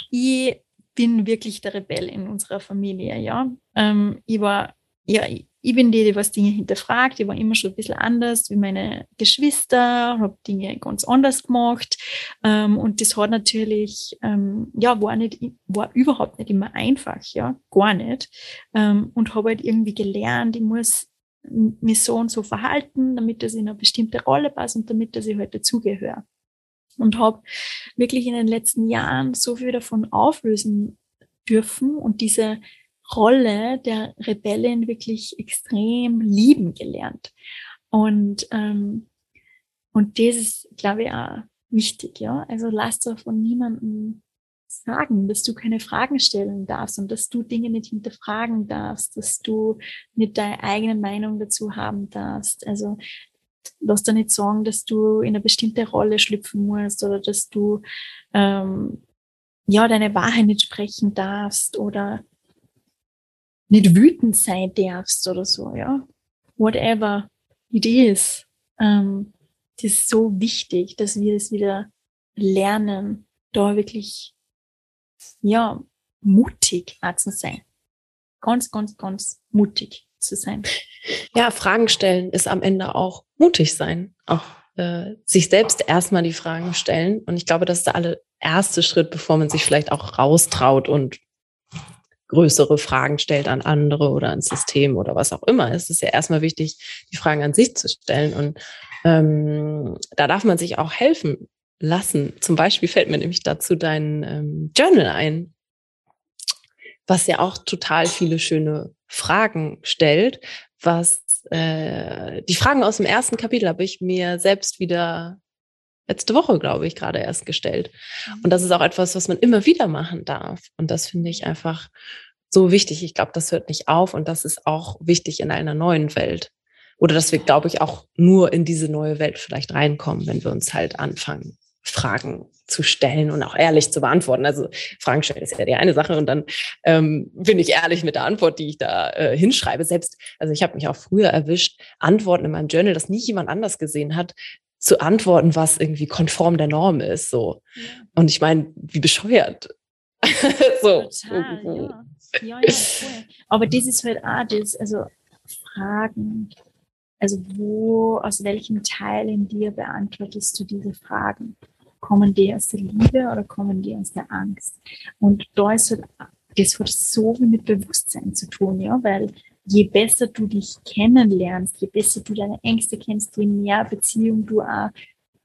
ich bin wirklich der Rebell in unserer Familie, ja. Ähm, ich war, ja, ich, bin die, die was Dinge hinterfragt. Ich war immer schon ein bisschen anders wie meine Geschwister, habe Dinge ganz anders gemacht. Ähm, und das hat natürlich, ähm, ja, war nicht, war überhaupt nicht immer einfach, ja, gar nicht. Ähm, und habe halt irgendwie gelernt, ich muss mich so und so verhalten, damit das in eine bestimmte Rolle passt und damit dass ich halt dazugehöre. Und habe wirklich in den letzten Jahren so viel davon auflösen dürfen und diese Rolle der Rebellin wirklich extrem lieben gelernt. Und, ähm, und das ist, glaube ich, auch wichtig, ja. Also lass doch von niemandem sagen, dass du keine Fragen stellen darfst und dass du Dinge nicht hinterfragen darfst, dass du nicht deine eigene Meinung dazu haben darfst. Also lass dir nicht sagen, dass du in eine bestimmte Rolle schlüpfen musst oder dass du ähm, ja deine Wahrheit nicht sprechen darfst oder nicht wütend sein darfst oder so, ja. Whatever it is. Ähm, das ist so wichtig, dass wir es wieder lernen, da wirklich, ja, mutig zu sein. Ganz, ganz, ganz mutig zu sein. Ja, Fragen stellen ist am Ende auch mutig sein. Auch äh, sich selbst erstmal die Fragen stellen. Und ich glaube, das ist der allererste Schritt, bevor man sich vielleicht auch raustraut und größere Fragen stellt an andere oder ans System oder was auch immer. Es ist ja erstmal wichtig, die Fragen an sich zu stellen. Und ähm, da darf man sich auch helfen lassen. Zum Beispiel fällt mir nämlich dazu dein ähm, Journal ein, was ja auch total viele schöne Fragen stellt, was äh, die Fragen aus dem ersten Kapitel habe ich mir selbst wieder letzte Woche, glaube ich, gerade erst gestellt. Und das ist auch etwas, was man immer wieder machen darf. Und das finde ich einfach so wichtig. Ich glaube, das hört nicht auf und das ist auch wichtig in einer neuen Welt. Oder dass wir, glaube ich, auch nur in diese neue Welt vielleicht reinkommen, wenn wir uns halt anfangen, Fragen zu stellen und auch ehrlich zu beantworten. Also Fragen stellen ist ja die eine Sache und dann ähm, bin ich ehrlich mit der Antwort, die ich da äh, hinschreibe. Selbst, also ich habe mich auch früher erwischt, Antworten in meinem Journal, das nie jemand anders gesehen hat, zu antworten, was irgendwie konform der Norm ist. So. Ja. Und ich meine, wie bescheuert. so. Total, ja. Ja, voll. Aber das ist halt auch das, also Fragen. Also wo, aus welchem Teil in dir beantwortest du diese Fragen? Kommen die aus der Liebe oder kommen die aus der Angst? Und da ist halt, das hat so viel mit Bewusstsein zu tun, ja, weil je besser du dich kennenlernst, je besser du deine Ängste kennst, je mehr Beziehung du auch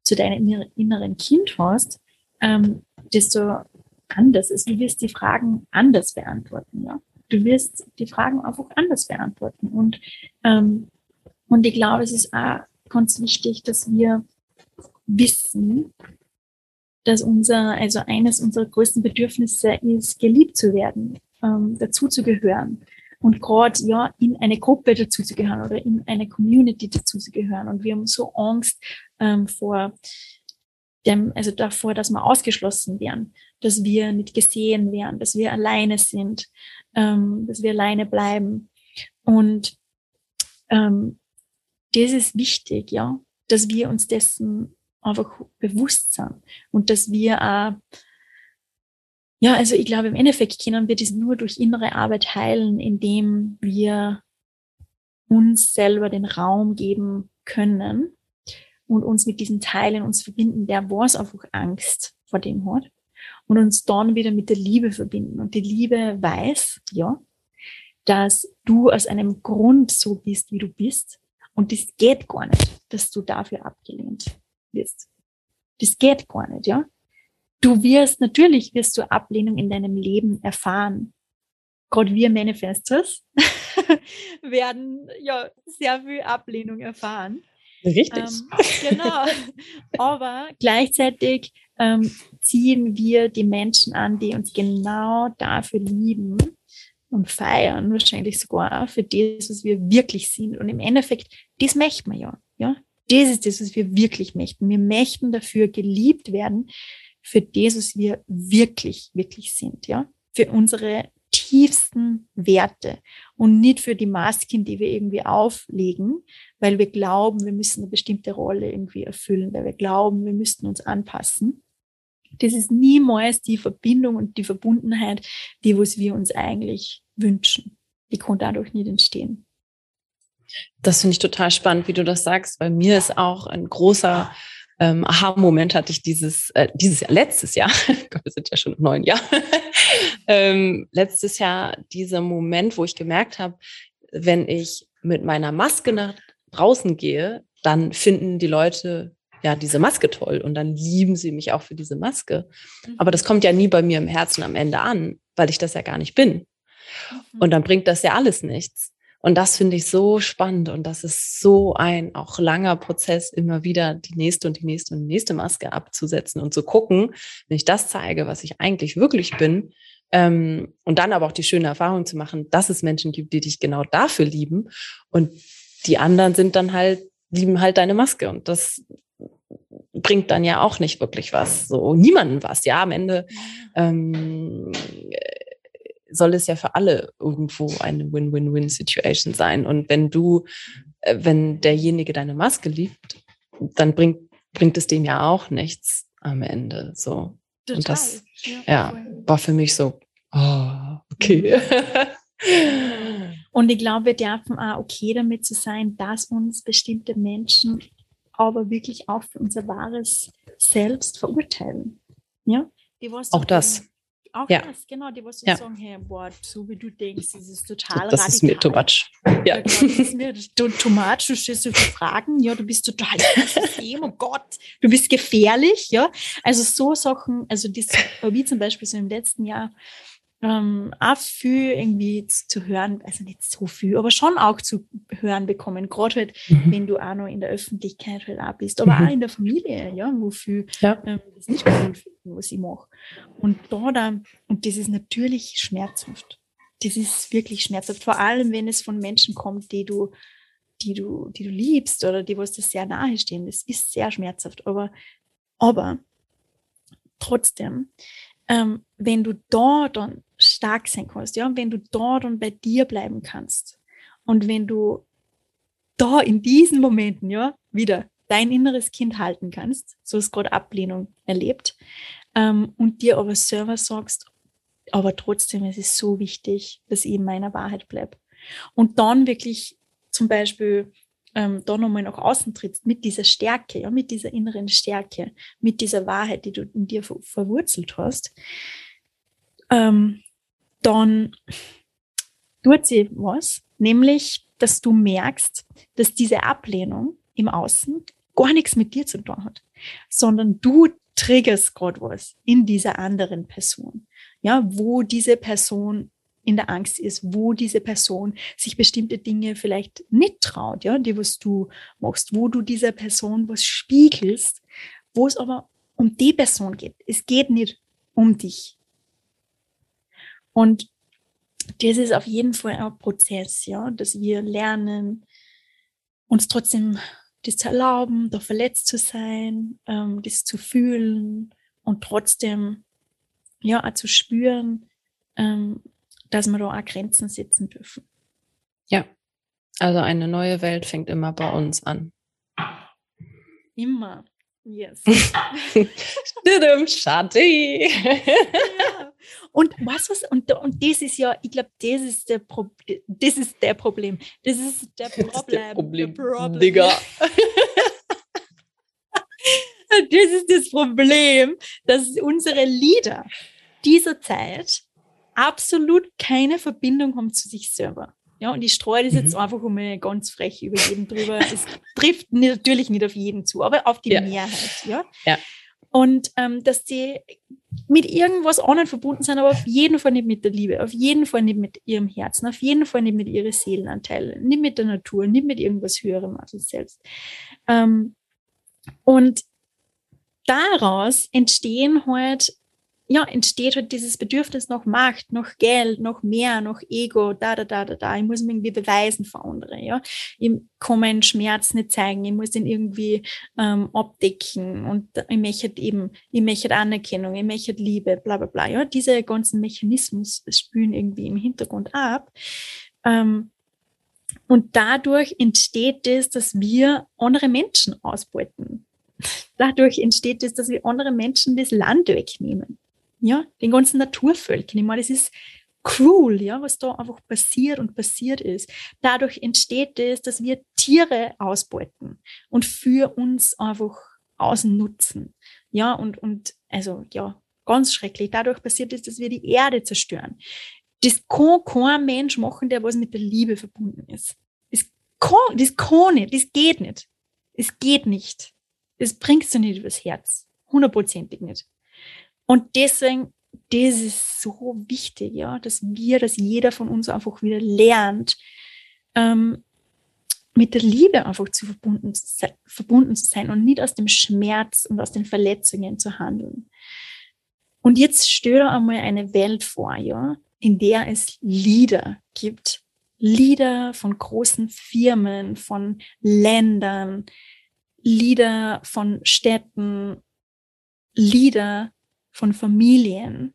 zu deinem inneren Kind hast, ähm, desto anders ist. Du wirst die Fragen anders beantworten, ja. Du wirst die Fragen einfach anders beantworten. Und, ähm, und ich glaube, es ist auch ganz wichtig, dass wir wissen, dass unser, also eines unserer größten Bedürfnisse ist, geliebt zu werden, ähm, dazu zu gehören. Und gerade ja, in eine Gruppe dazuzugehören oder in eine Community dazuzugehören. Und wir haben so Angst ähm, vor dem, also davor, dass wir ausgeschlossen werden, dass wir nicht gesehen werden, dass wir alleine sind, ähm, dass wir alleine bleiben. Und ähm, das ist wichtig, ja, dass wir uns dessen einfach bewusst sind und dass wir auch ja, also ich glaube, im Endeffekt können wir das nur durch innere Arbeit heilen, indem wir uns selber den Raum geben können und uns mit diesen Teilen uns verbinden, der was einfach Angst vor dem hat und uns dann wieder mit der Liebe verbinden. Und die Liebe weiß, ja, dass du aus einem Grund so bist, wie du bist. Und das geht gar nicht, dass du dafür abgelehnt wirst. Das geht gar nicht, ja. Du wirst, natürlich wirst du Ablehnung in deinem Leben erfahren. Gerade wir Manifestors werden ja sehr viel Ablehnung erfahren. Richtig. Ähm, genau. Aber gleichzeitig ähm, ziehen wir die Menschen an, die uns genau dafür lieben und feiern, wahrscheinlich sogar für das, was wir wirklich sind. Und im Endeffekt, das möchten wir ja. ja? Das ist das, was wir wirklich möchten. Wir möchten dafür geliebt werden, für das, was wir wirklich, wirklich sind, ja, für unsere tiefsten Werte und nicht für die Masken, die wir irgendwie auflegen, weil wir glauben, wir müssen eine bestimmte Rolle irgendwie erfüllen, weil wir glauben, wir müssten uns anpassen. Das ist niemals die Verbindung und die Verbundenheit, die was wir uns eigentlich wünschen. Die kann dadurch nicht entstehen. Das finde ich total spannend, wie du das sagst. Bei mir ist auch ein großer ähm, Aha-Moment hatte ich dieses, äh, dieses Jahr, letztes Jahr, wir sind ja schon im neuen Jahr, ähm, letztes Jahr dieser Moment, wo ich gemerkt habe, wenn ich mit meiner Maske nach draußen gehe, dann finden die Leute ja diese Maske toll und dann lieben sie mich auch für diese Maske. Mhm. Aber das kommt ja nie bei mir im Herzen am Ende an, weil ich das ja gar nicht bin. Mhm. Und dann bringt das ja alles nichts. Und das finde ich so spannend und das ist so ein auch langer Prozess, immer wieder die nächste und die nächste und die nächste Maske abzusetzen und zu gucken, wenn ich das zeige, was ich eigentlich wirklich bin, ähm, und dann aber auch die schöne Erfahrung zu machen, dass es Menschen gibt, die dich genau dafür lieben und die anderen sind dann halt, lieben halt deine Maske und das bringt dann ja auch nicht wirklich was, so niemanden was. Ja, am Ende ähm, soll es ja für alle irgendwo eine Win-Win-Win-Situation sein. Und wenn du, äh, wenn derjenige deine Maske liebt, dann bringt, bringt es dem ja auch nichts am Ende. So. Total. Und das ja, ja, war für mich so, oh, okay. Und ich glaube, wir dürfen auch okay damit zu sein, dass uns bestimmte Menschen aber wirklich auch für unser wahres Selbst verurteilen. Ja? auch das. Auch ja. das, genau, die was ja. sagen, hey, boah, so wie du denkst, das ist total das radikal. ist mir too much. Ja. genau, das ist mir too much, du stellst so viele Fragen, ja, du bist total System, oh Gott, du bist gefährlich, ja. Also so Sachen, also das, wie zum Beispiel so im letzten Jahr, ähm, auch viel irgendwie zu hören, also nicht so viel, aber schon auch zu hören bekommen, gerade halt, mhm. wenn du auch noch in der Öffentlichkeit halt auch bist, aber mhm. auch in der Familie, ja, wo viel ja. ähm, das nicht cool finden, was ich mache. Und da dann, und das ist natürlich schmerzhaft. Das ist wirklich schmerzhaft, vor allem wenn es von Menschen kommt, die du, die du, die du liebst oder die was dir sehr nahe stehen. Das ist sehr schmerzhaft, aber, aber trotzdem, ähm, wenn du da dann stark sein kannst, ja, wenn du da dann bei dir bleiben kannst und wenn du da in diesen Momenten, ja, wieder dein inneres Kind halten kannst, so ist gerade Ablehnung erlebt, ähm, und dir aber selber sagst, aber trotzdem, es ist so wichtig, dass ich in meiner Wahrheit bleibe. Und dann wirklich zum Beispiel ähm, da nochmal nach außen trittst mit dieser Stärke, ja, mit dieser inneren Stärke, mit dieser Wahrheit, die du in dir ver verwurzelt hast, ähm, dann tut sie was, nämlich, dass du merkst, dass diese Ablehnung im Außen gar nichts mit dir zu tun hat, sondern du triggerst gerade was in dieser anderen Person, ja, wo diese Person in der Angst ist, wo diese Person sich bestimmte Dinge vielleicht nicht traut, ja, die was du machst, wo du dieser Person was spiegelst, wo es aber um die Person geht. Es geht nicht um dich. Und das ist auf jeden Fall ein Prozess, ja, dass wir lernen, uns trotzdem das zu erlauben, da verletzt zu sein, ähm, das zu fühlen und trotzdem ja auch zu spüren, ähm, dass wir da auch Grenzen setzen dürfen. Ja, also eine neue Welt fängt immer bei uns an. Immer. Yes. Schade. ja. Und was was und, und das ist ja, ich glaube, das ist der Pro das ist der Problem. Das ist der Problem. Das ist der Problem, Problem. Digga. das ist das Problem, dass unsere Lieder dieser Zeit absolut keine Verbindung haben zu sich selber. Ja, und ich streue das jetzt mhm. einfach einmal ganz frech über jeden drüber. Es trifft natürlich nicht auf jeden zu, aber auf die ja. Mehrheit. Ja. ja. Und ähm, dass die mit irgendwas anderem verbunden sind, aber auf jeden Fall nicht mit der Liebe, auf jeden Fall nicht mit ihrem Herzen, auf jeden Fall nicht mit ihren Seelenanteilen, nicht mit der Natur, nicht mit irgendwas Höherem als uns selbst. Ähm, und daraus entstehen halt ja, entsteht halt dieses Bedürfnis nach Macht, nach Geld, nach mehr, nach Ego, da, da, da, da, da. Ich muss mich irgendwie beweisen für andere, ja. Ich kann meinen Schmerz nicht zeigen, ich muss ihn irgendwie ähm, abdecken und ich möchte eben, ich möchte Anerkennung, ich möchte Liebe, bla, bla, bla, ja. Diese ganzen Mechanismus spülen irgendwie im Hintergrund ab. Ähm, und dadurch entsteht es, dass wir andere Menschen ausbeuten. Dadurch entsteht es, dass wir andere Menschen das Land wegnehmen ja, den ganzen Naturvölkern. Ich meine, das ist cruel, ja, was da einfach passiert und passiert ist. Dadurch entsteht es, dass wir Tiere ausbeuten und für uns einfach ausnutzen. Ja, und, und also ja, ganz schrecklich. Dadurch passiert es, dass wir die Erde zerstören. Das kann kein Mensch machen, der was mit der Liebe verbunden ist. Das kann, das kann nicht, das geht nicht. Es geht nicht. Das bringst du nicht übers Herz. Hundertprozentig nicht. Und deswegen, das ist so wichtig, ja, dass wir, dass jeder von uns einfach wieder lernt, ähm, mit der Liebe einfach zu verbunden, verbunden zu sein und nicht aus dem Schmerz und aus den Verletzungen zu handeln. Und jetzt dir einmal eine Welt vor, ja, in der es Lieder gibt. Lieder von großen Firmen, von Ländern, Lieder von Städten, Lieder von Familien,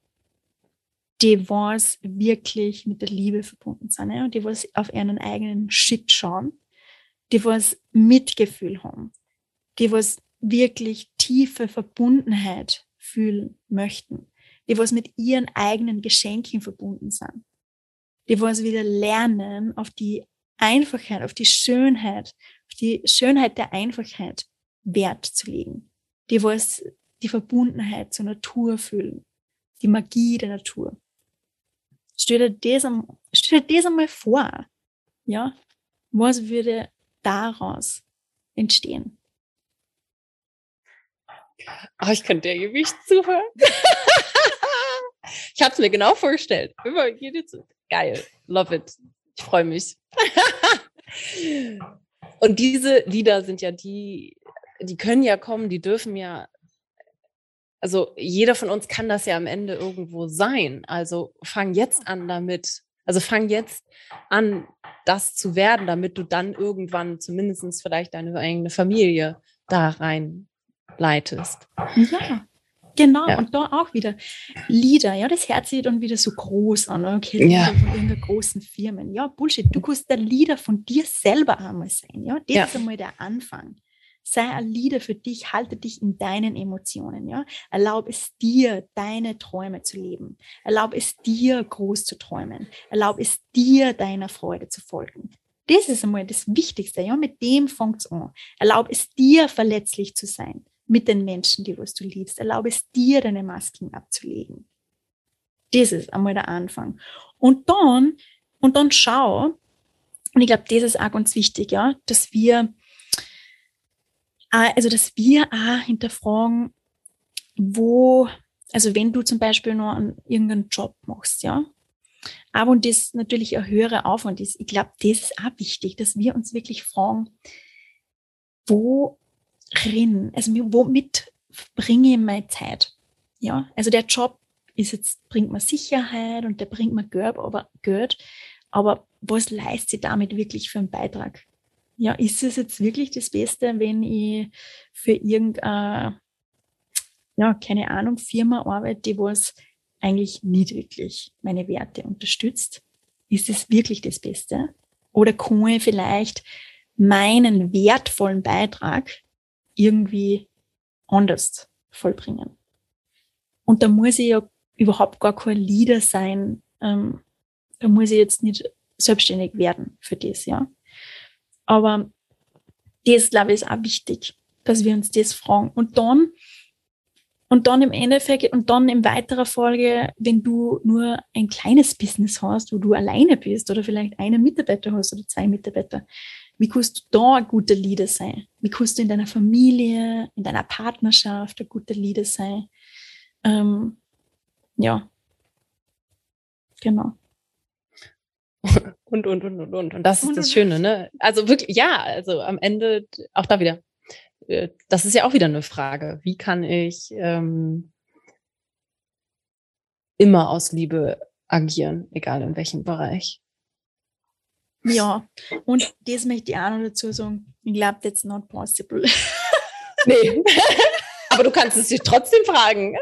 die was wirklich mit der Liebe verbunden sind ja? die was auf ihren eigenen Shit schauen, die was Mitgefühl haben, die was wirklich tiefe Verbundenheit fühlen möchten, die was mit ihren eigenen Geschenken verbunden sind, die was wieder lernen, auf die Einfachheit, auf die Schönheit, auf die Schönheit der Einfachheit Wert zu legen, die was die Verbundenheit zur Natur fühlen, die Magie der Natur. Stell dir das, stell dir das einmal vor, ja, was würde daraus entstehen? Oh, ich könnte dir Gewicht zuhören. ich habe es mir genau vorgestellt. Immer Geil, love it. Ich freue mich. Und diese Lieder sind ja die, die können ja kommen, die dürfen ja also jeder von uns kann das ja am Ende irgendwo sein. Also fang jetzt an damit. Also fang jetzt an, das zu werden, damit du dann irgendwann zumindest vielleicht deine eigene Familie da rein leitest. Ja. Genau, ja. und da auch wieder Lieder, ja, das hört sich dann wieder so groß an, okay, ja. von irgendeiner großen Firmen. Ja, Bullshit, du kannst der Lieder von dir selber einmal sein, ja, das ja. ist einmal der Anfang sei ein Leader für dich, halte dich in deinen Emotionen, ja. Erlaub es dir, deine Träume zu leben. Erlaub es dir, groß zu träumen. Erlaub es dir, deiner Freude zu folgen. Das ist einmal das Wichtigste, ja. Mit dem fängt's an. Erlaub es dir, verletzlich zu sein mit den Menschen, die was du liebst. Erlaub es dir, deine Masken abzulegen. Das ist einmal der Anfang. Und dann, und dann schau, und ich glaube, das ist auch ganz wichtig, ja, dass wir also, dass wir auch hinterfragen, wo, also wenn du zum Beispiel noch einen, irgendeinen Job machst, ja, aber und das natürlich ein höherer Aufwand ist, ich glaube, das ist auch wichtig, dass wir uns wirklich fragen, worin, also womit bringe ich meine Zeit? Ja, also der Job ist jetzt, bringt mir Sicherheit und der bringt mir Geld, aber Geld. Aber was leistet damit wirklich für einen Beitrag? Ja, ist es jetzt wirklich das Beste, wenn ich für irgendeine, ja, keine Ahnung, Firma arbeite, die was eigentlich nicht wirklich meine Werte unterstützt? Ist es wirklich das Beste? Oder kann ich vielleicht meinen wertvollen Beitrag irgendwie anders vollbringen? Und da muss ich ja überhaupt gar kein Leader sein. Ähm, da muss ich jetzt nicht selbstständig werden für das, ja. Aber das, glaube ich, ist auch wichtig, dass wir uns das fragen. Und dann, und dann im Endeffekt, und dann in weiterer Folge, wenn du nur ein kleines Business hast, wo du alleine bist oder vielleicht einen Mitarbeiter hast oder zwei Mitarbeiter, wie kannst du da ein guter Leader sein? Wie kannst du in deiner Familie, in deiner Partnerschaft ein guter Leader sein? Ähm, ja, genau. Und, und, und, und, und. Und das ist das Schöne, ne? Also wirklich, ja, also am Ende auch da wieder. Äh, das ist ja auch wieder eine Frage. Wie kann ich ähm, immer aus Liebe agieren, egal in welchem Bereich? Ja, und das möchte ich auch noch dazu sagen. Ich glaube, that's not possible. Nee. Aber du kannst es dich trotzdem fragen.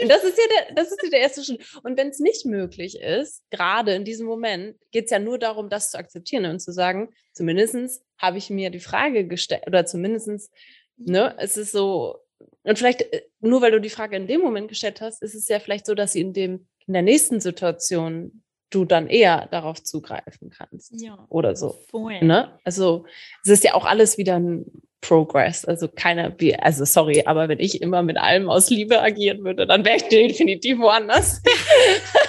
Und das ist ja der, das ist ja der erste Schritt. Und wenn es nicht möglich ist, gerade in diesem Moment, geht es ja nur darum, das zu akzeptieren und zu sagen, zumindest habe ich mir die Frage gestellt, oder zumindest, ne, es ist so, und vielleicht, äh, nur weil du die Frage in dem Moment gestellt hast, ist es ja vielleicht so, dass sie in dem, in der nächsten Situation du dann eher darauf zugreifen kannst. Ja. Oder so. Voll. Ne? Also es ist ja auch alles wieder ein Progress. Also keiner, also sorry, aber wenn ich immer mit allem aus Liebe agieren würde, dann wäre ich definitiv woanders.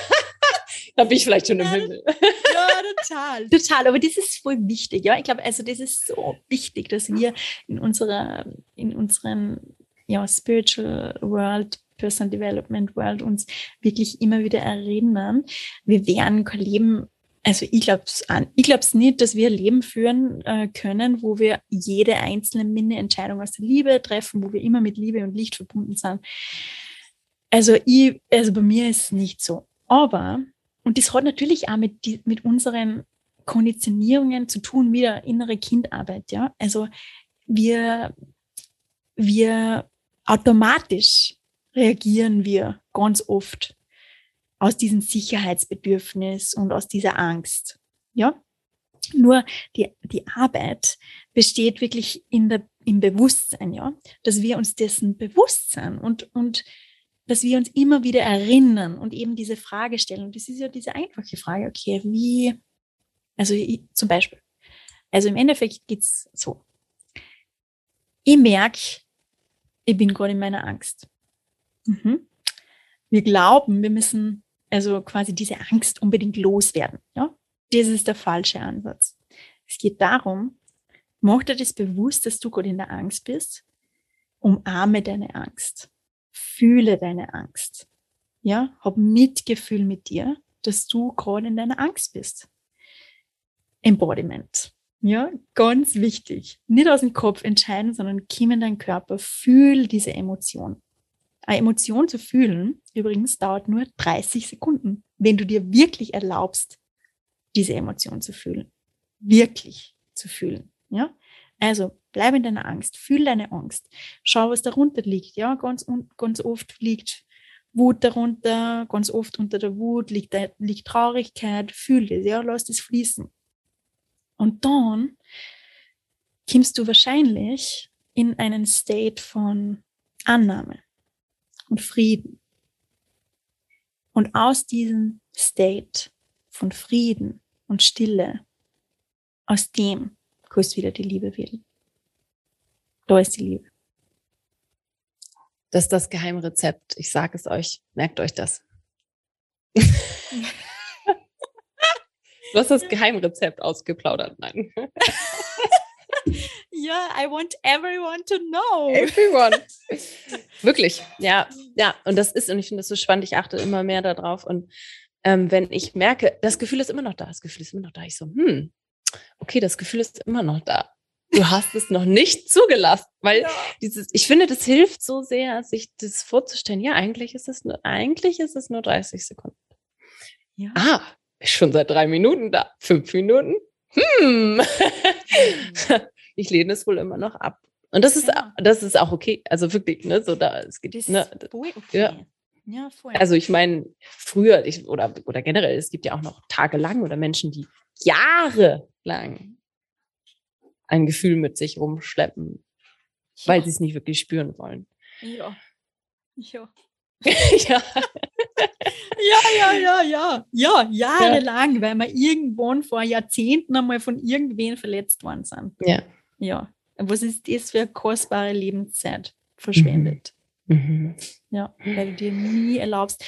da bin ich vielleicht schon im Himmel. Ja, total. total. Aber das ist voll wichtig. Ja, ich glaube, also das ist so wichtig, dass wir in unserer, in unseren ja, Spiritual World Personal Development World uns wirklich immer wieder erinnern, wir werden kein Leben also ich glaube es glaub's nicht, dass wir ein Leben führen äh, können, wo wir jede einzelne Mini-Entscheidung aus der Liebe treffen, wo wir immer mit Liebe und Licht verbunden sind. Also ich, also bei mir ist es nicht so. Aber, und das hat natürlich auch mit, die, mit unseren Konditionierungen zu tun, wie der innere Kindarbeit, ja. Also wir, wir automatisch reagieren wir ganz oft aus diesem Sicherheitsbedürfnis und aus dieser Angst. Ja? Nur die, die Arbeit besteht wirklich in der, im Bewusstsein, ja, dass wir uns dessen bewusst sind und, und dass wir uns immer wieder erinnern und eben diese Frage stellen. Und das ist ja diese einfache Frage, okay, wie, also ich, zum Beispiel, also im Endeffekt geht's so. Ich merke, ich bin gerade in meiner Angst. Mhm. Wir glauben, wir müssen also quasi diese Angst unbedingt loswerden. Ja? Das ist der falsche Ansatz. Es geht darum, mach dir das bewusst, dass du gerade in der Angst bist. Umarme deine Angst. Fühle deine Angst. Ja, hab Mitgefühl mit dir, dass du gerade in deiner Angst bist. Embodiment. Ja, ganz wichtig. Nicht aus dem Kopf entscheiden, sondern komm in deinen Körper, fühl diese Emotion. Eine Emotion zu fühlen, übrigens, dauert nur 30 Sekunden, wenn du dir wirklich erlaubst, diese Emotion zu fühlen. Wirklich zu fühlen. Ja? Also bleib in deiner Angst, fühl deine Angst. Schau, was darunter liegt. Ja, ganz, ganz oft liegt Wut darunter, ganz oft unter der Wut liegt, liegt Traurigkeit. Fühl das, ja, lass das fließen. Und dann kommst du wahrscheinlich in einen State von Annahme und Frieden. Und aus diesem State von Frieden und Stille, aus dem kannst wieder die Liebe wählen. Da ist die Liebe. Das ist das Geheimrezept. Ich sage es euch. Merkt euch das. Du hast das Geheimrezept ausgeplaudert. Nein. Ja, I want everyone to know. Everyone. Wirklich, ja, ja. Und das ist, und ich finde das so spannend, ich achte immer mehr darauf. Und ähm, wenn ich merke, das Gefühl ist immer noch da, das Gefühl ist immer noch da, ich so, hm, okay, das Gefühl ist immer noch da. Du hast es noch nicht zugelassen, weil ja. dieses, ich finde, das hilft so sehr, sich das vorzustellen. Ja, eigentlich ist es nur, eigentlich ist es nur 30 Sekunden. Ja. Ah, ist schon seit drei Minuten da. Fünf Minuten? Hm. ich lehne es wohl immer noch ab. Und das ist, das ist auch okay. Also wirklich, ne, so da, es geht, das ne, okay. ja. Ja. Also ich meine, früher ich, oder, oder generell, es gibt ja auch noch tagelang oder Menschen, die jahrelang ein Gefühl mit sich rumschleppen, ja. weil sie es nicht wirklich spüren wollen. Ja. Ja. ja. ja, ja, ja, ja. Ja, jahrelang, ja. weil wir irgendwann vor Jahrzehnten einmal von irgendwen verletzt worden sind. Ja. Ja. Was ist das für eine kostbare Lebenszeit verschwendet? Mhm. Mhm. Ja, weil du dir nie erlaubst,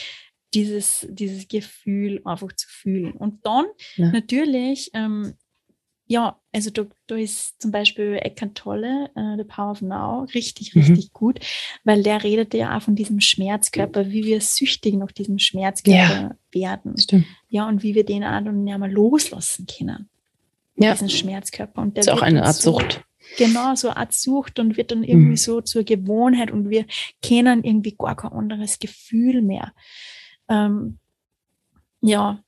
dieses, dieses Gefühl einfach zu fühlen. Und dann ja. natürlich ähm, ja, also da, da ist zum Beispiel Eckhart Tolle, äh, The Power of Now, richtig, mhm. richtig gut, weil der redet ja auch von diesem Schmerzkörper, wie wir süchtig nach diesem Schmerzkörper ja, werden. Stimmt. Ja, und wie wir den auch dann ja mal loslassen können. Ja. Diesen Schmerzkörper. Und der ist auch eine Art so, Sucht. Genau, so eine Art Sucht und wird dann irgendwie mhm. so zur Gewohnheit und wir kennen irgendwie gar kein anderes Gefühl mehr. Ähm, ja,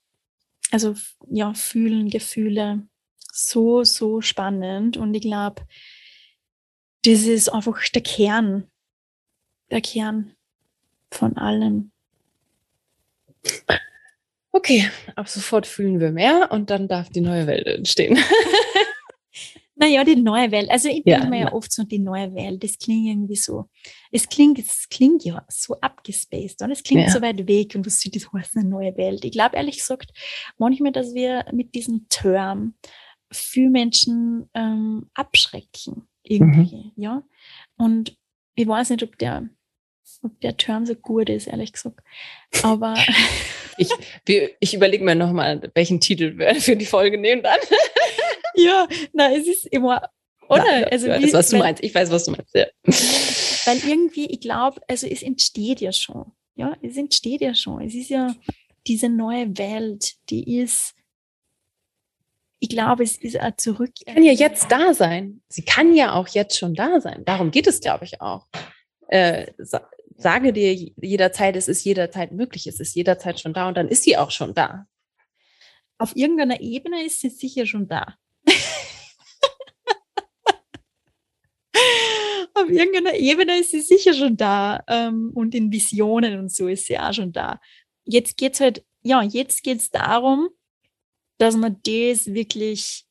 also ja, fühlen, Gefühle, so, so spannend. Und ich glaube, das ist einfach der Kern, der Kern von allem. Okay, ab sofort fühlen wir mehr und dann darf die neue Welt entstehen. naja, die neue Welt. Also ich denke mir ja oft so, die neue Welt, das klingt irgendwie so, es klingt, es klingt ja so abgespaced und es klingt ja. so weit weg und was sieht das heißt eine neue Welt. Ich glaube ehrlich gesagt manchmal, dass wir mit diesem Term für Menschen ähm, abschrecken irgendwie, mhm. ja. Und ich weiß nicht, ob der, ob der Term so gut ist, ehrlich gesagt. Aber ich, ich überlege mir nochmal, welchen Titel wir für die Folge nehmen dann. ja, na, es ist immer, oder? Na, also, ja, wie, das, was du meinst. Ich weiß, was du meinst, ja. Weil irgendwie, ich glaube, also es entsteht ja schon. Ja, es entsteht ja schon. Es ist ja diese neue Welt, die ist ich glaube, es ist ein Zurück. Sie kann ja jetzt da sein. Sie kann ja auch jetzt schon da sein. Darum geht es, glaube ich, auch. Äh, sage dir jederzeit, es ist jederzeit möglich, es ist jederzeit schon da und dann ist sie auch schon da. Auf irgendeiner Ebene ist sie sicher schon da. Auf irgendeiner Ebene ist sie sicher schon da. Ähm, und in Visionen und so ist sie auch schon da. Jetzt geht es halt, ja, jetzt geht es darum, dass wir das wirklich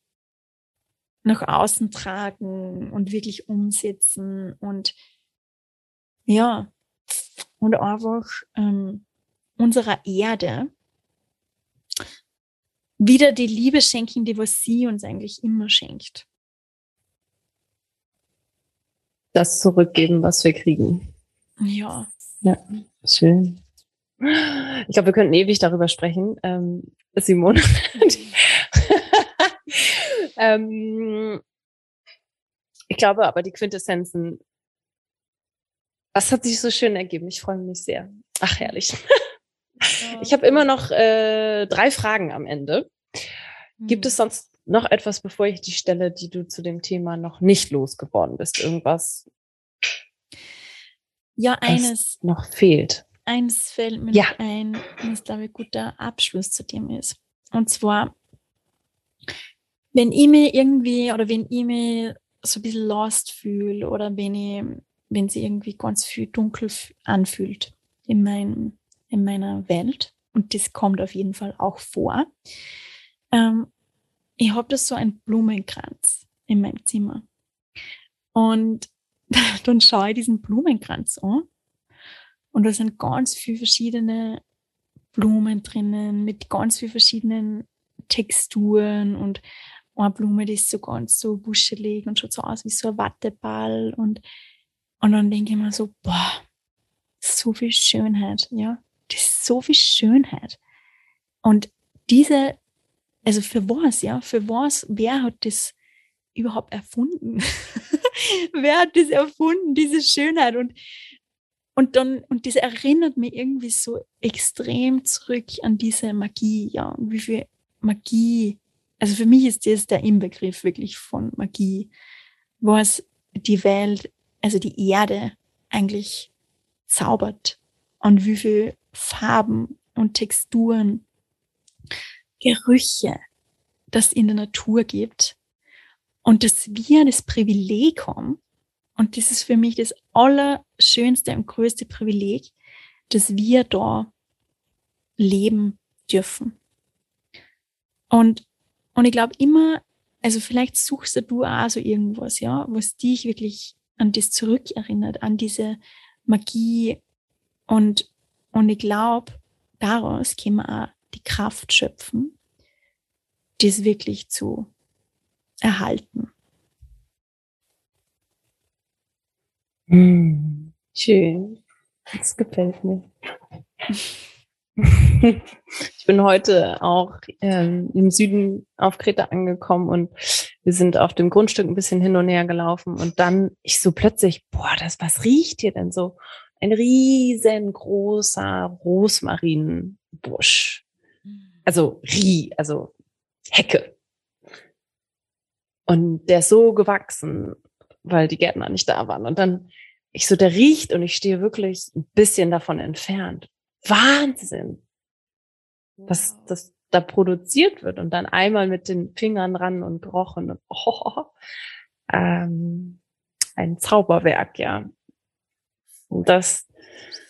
nach außen tragen und wirklich umsetzen und ja, und einfach ähm, unserer Erde wieder die Liebe schenken, die was sie uns eigentlich immer schenkt. Das zurückgeben, was wir kriegen. Ja. Ja, schön. Ich glaube, wir könnten ewig darüber sprechen. Ähm, Simone. ähm, ich glaube aber, die Quintessenzen, das hat sich so schön ergeben. Ich freue mich sehr. Ach, herrlich. Ich habe immer noch äh, drei Fragen am Ende. Gibt es hm. sonst noch etwas, bevor ich die stelle, die du zu dem Thema noch nicht losgeworden bist? Irgendwas? Ja, eines noch fehlt eins fällt mir ja. ein, was glaube ich ein guter Abschluss zu dem ist. Und zwar, wenn ich mich irgendwie oder wenn ich mich so ein bisschen lost fühle oder wenn ich, wenn sie irgendwie ganz viel dunkel anfühlt in, mein, in meiner Welt, und das kommt auf jeden Fall auch vor, ähm, ich habe da so einen Blumenkranz in meinem Zimmer. Und dann schaue ich diesen Blumenkranz an. Und da sind ganz viele verschiedene Blumen drinnen mit ganz vielen verschiedenen Texturen und eine Blume, die ist so ganz so buschelig und schaut so aus wie so ein Watteball und, und dann denke ich mir so, boah, so viel Schönheit, ja, das ist so viel Schönheit. Und diese, also für was, ja, für was, wer hat das überhaupt erfunden? wer hat das erfunden, diese Schönheit? Und und dann, und das erinnert mich irgendwie so extrem zurück an diese Magie, ja, und wie viel Magie, also für mich ist das der Inbegriff wirklich von Magie, was die Welt, also die Erde eigentlich zaubert und wie viel Farben und Texturen, Gerüche das in der Natur gibt und dass wir das Privileg haben, und das ist für mich das allerschönste und größte Privileg, dass wir da leben dürfen. Und, und ich glaube immer, also vielleicht suchst du auch so irgendwas, ja, was dich wirklich an das zurückerinnert, an diese Magie. Und, und ich glaube, daraus können wir auch die Kraft schöpfen, das wirklich zu erhalten. Hm, schön. Das gefällt mir. ich bin heute auch ähm, im Süden auf Kreta angekommen und wir sind auf dem Grundstück ein bisschen hin und her gelaufen und dann ich so plötzlich, boah, das, was riecht hier denn so? Ein riesengroßer Rosmarinbusch. Also Rie, also Hecke. Und der ist so gewachsen, weil die Gärtner nicht da waren. Und dann ich so, der riecht und ich stehe wirklich ein bisschen davon entfernt. Wahnsinn, was das da produziert wird und dann einmal mit den Fingern ran und gerochen und oh, ähm, ein Zauberwerk, ja. Und das,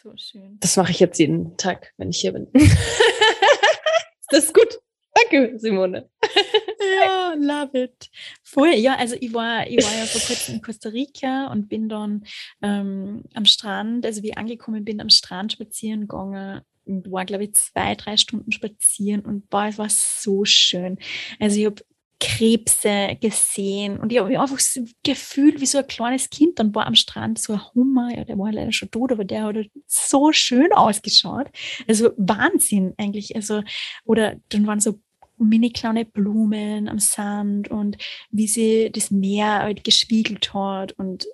so das mache ich jetzt jeden Tag, wenn ich hier bin. das ist gut. Danke, Simone. ja, love it. Voll, ja, also ich war, ich war ja vor kurzem in Costa Rica und bin dann ähm, am Strand, also wie ich angekommen bin, am Strand spazieren gegangen war, glaube ich, zwei, drei Stunden spazieren und boah, es war so schön. Also ich habe Krebse gesehen und ich habe einfach so gefühlt wie so ein kleines Kind. Dann war am Strand so ein Hummer, ja, der war leider schon tot, aber der hat so schön ausgeschaut. Also Wahnsinn eigentlich. Also, oder dann waren so mini kleine Blumen am Sand und wie sie das Meer halt gespiegelt hat. Und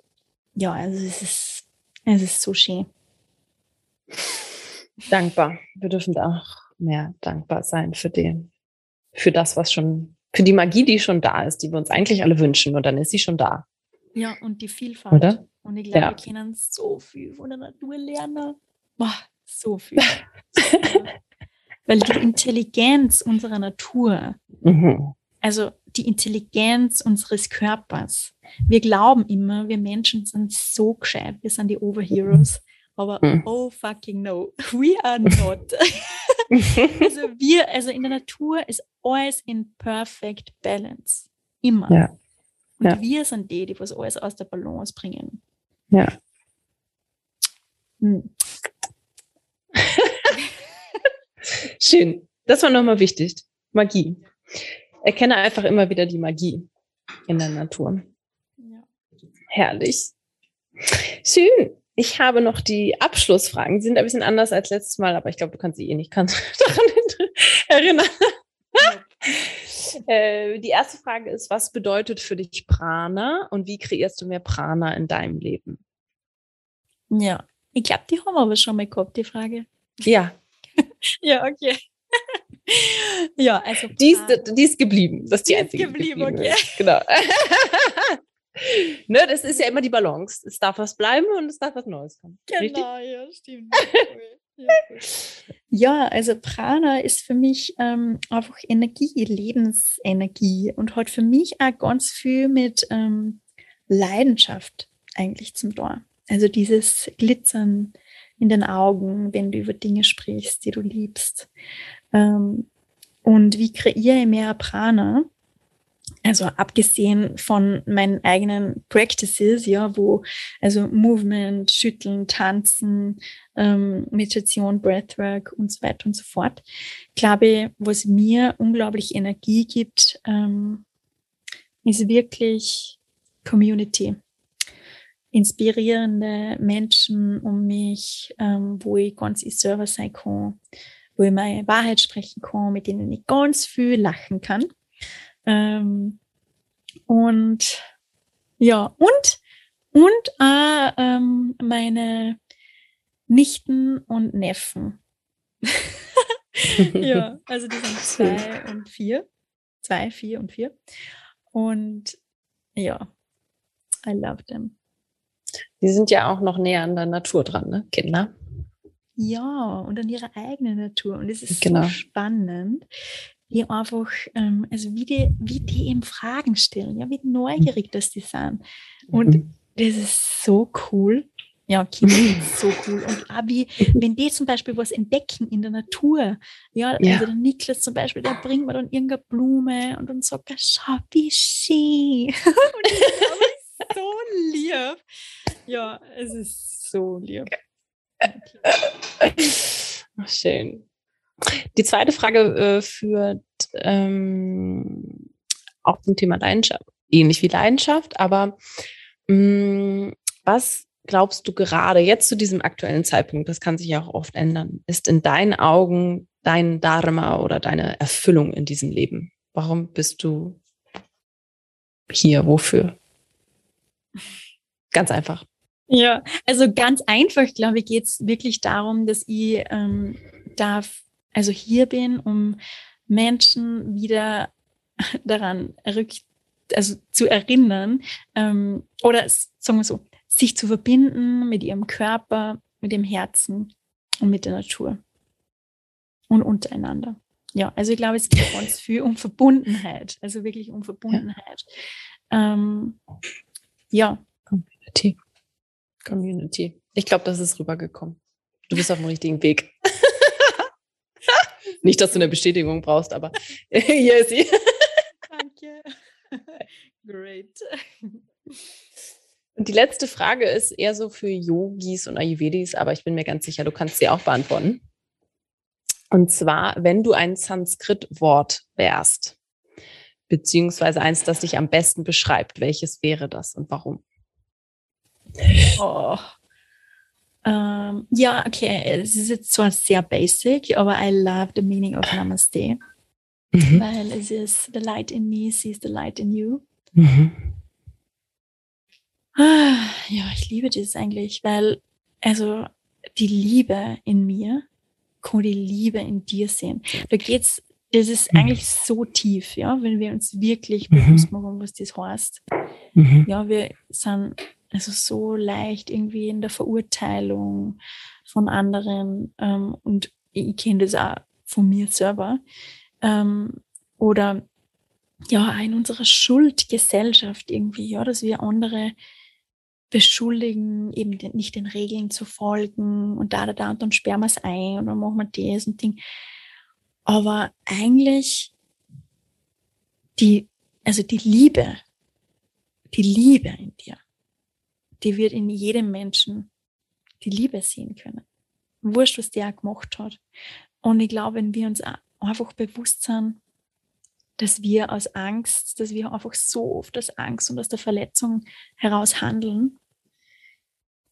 ja, also es ist, es ist so schön. Dankbar. Wir dürfen da auch mehr dankbar sein für den, für das, was schon, für die Magie, die schon da ist, die wir uns eigentlich alle wünschen. Und dann ist sie schon da. Ja, und die Vielfalt. Oder? Und ich glaube, ja. wir können so viel von der Natur lernen. Boah, so viel. Weil die Intelligenz unserer Natur, mhm. also die Intelligenz unseres Körpers, wir glauben immer, wir Menschen sind so gescheit, wir sind die Overheroes. Aber mhm. oh fucking no, we are not. also wir, also in der Natur ist alles in perfect balance. Immer. Ja. Und ja. wir sind die, die was alles aus der Balance bringen. Ja. Hm. Schön. Das war nochmal wichtig. Magie. Erkenne einfach immer wieder die Magie in der Natur. Ja. Herrlich. Schön. Ich habe noch die Abschlussfragen. Die sind ein bisschen anders als letztes Mal, aber ich glaube, du kannst sie eh nicht daran erinnern. äh, die erste Frage ist, was bedeutet für dich Prana und wie kreierst du mehr Prana in deinem Leben? Ja, ich glaube, die haben wir aber schon mal gehabt, die Frage. Ja, ja, okay. ja, also. Die ist, die ist geblieben. Das ist die, die einzige. Ist geblieben, geblieben okay. Ist. Genau. ne, das ist ja immer die Balance. Es darf was bleiben und es darf was Neues kommen. Genau, Richtig? ja, stimmt. ja, also Prana ist für mich ähm, einfach Energie, Lebensenergie und hat für mich auch ganz viel mit ähm, Leidenschaft eigentlich zum Tor. Also dieses Glitzern, in den Augen, wenn du über Dinge sprichst, die du liebst. Ähm, und wie kreiere ich mehr Prana? Also abgesehen von meinen eigenen Practices, ja, wo also Movement, Schütteln, Tanzen, ähm, Meditation, Breathwork und so weiter und so fort, glaube ich, was mir unglaublich Energie gibt, ähm, ist wirklich Community inspirierende Menschen um mich, ähm, wo ich ganz ich selber sein kann, wo ich meine Wahrheit sprechen kann, mit denen ich ganz viel lachen kann. Ähm, und ja, und, und auch ähm, meine Nichten und Neffen. ja, also die sind zwei und vier. Zwei, vier und vier. Und ja, I love them. Die sind ja auch noch näher an der Natur dran, ne? Kinder. Ja, und an ihrer eigenen Natur. Und es ist Genau. so spannend, wie einfach, ähm, also wie die, wie die eben Fragen stellen, ja, wie neugierig das die sind. Und Mhm. das ist so cool. Ja, Kinder sind so cool. Und auch wie, wenn die zum Beispiel was entdecken in der Natur, ja, Ja. also der Niklas zum Beispiel, der bringt mir dann irgendeine Blume und dann sagt er, schau, wie schön. und das ist so lieb. Ja, es ist so lieb. Ach, schön. Die zweite Frage äh, führt ähm, auch zum Thema Leidenschaft. Ähnlich wie Leidenschaft, aber mh, was glaubst du gerade jetzt zu diesem aktuellen Zeitpunkt, das kann sich ja auch oft ändern, ist in deinen Augen dein Dharma oder deine Erfüllung in diesem Leben? Warum bist du hier? Wofür? Ganz einfach. Ja, also ganz einfach, glaube ich, geht es wirklich darum, dass ich ähm, darf, also hier bin, um Menschen wieder daran also zu erinnern ähm, oder sagen wir so, sich zu verbinden mit ihrem Körper, mit dem Herzen und mit der Natur und untereinander. Ja, also ich glaube, es geht ganz viel um Verbundenheit, also wirklich um Verbundenheit. Ähm, ja, Community. Community. Ich glaube, das ist rübergekommen. Du bist auf dem richtigen Weg. Nicht, dass du eine Bestätigung brauchst, aber hier ist sie. Danke. Great. Und die letzte Frage ist eher so für Yogis und Ayurvedis, aber ich bin mir ganz sicher, du kannst sie auch beantworten. Und zwar, wenn du ein Sanskrit-Wort wärst, beziehungsweise eins, das dich am besten beschreibt, welches wäre das und warum? Oh. Ähm, ja, okay, es ist jetzt zwar sehr basic, aber I love the meaning of Namaste, Mhm. weil es ist the light in me sees the light in you. Mhm. Ah, Ja, ich liebe das eigentlich, weil also die Liebe in mir kann die Liebe in dir sehen. Da geht's, das ist Mhm. eigentlich so tief, ja, wenn wir uns wirklich Mhm. bewusst machen, was das heißt. Mhm. ja, wir sind also so leicht irgendwie in der Verurteilung von anderen ähm, und ich kenne das auch von mir selber. Ähm, oder ja, in unserer Schuldgesellschaft irgendwie, ja, dass wir andere beschuldigen, eben nicht den Regeln zu folgen und da, da, da und dann sperren wir es ein und dann machen wir das und Ding. Aber eigentlich die, also die Liebe, die Liebe in dir, die wird in jedem Menschen die Liebe sehen können. Wurscht, was der gemacht hat. Und ich glaube, wenn wir uns einfach bewusst sind, dass wir aus Angst, dass wir einfach so oft aus Angst und aus der Verletzung heraus handeln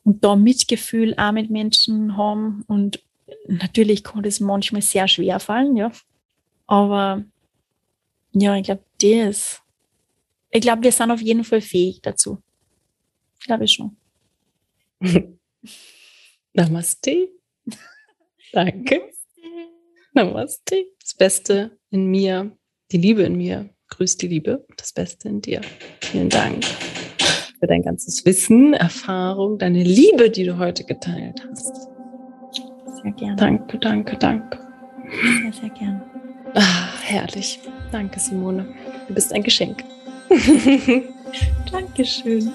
und da Mitgefühl auch mit Menschen haben und natürlich kann das manchmal sehr schwer fallen, ja. Aber ja, ich glaube, das, ich glaube, wir sind auf jeden Fall fähig dazu. Glaube ich schon. Namaste. Danke. Namaste. Das Beste in mir, die Liebe in mir, grüßt die Liebe, das Beste in dir. Vielen Dank für dein ganzes Wissen, Erfahrung, deine Liebe, die du heute geteilt hast. Sehr gerne. Danke, danke, danke. Sehr, sehr gerne. Ah, herrlich. Danke, Simone. Du bist ein Geschenk. Dankeschön.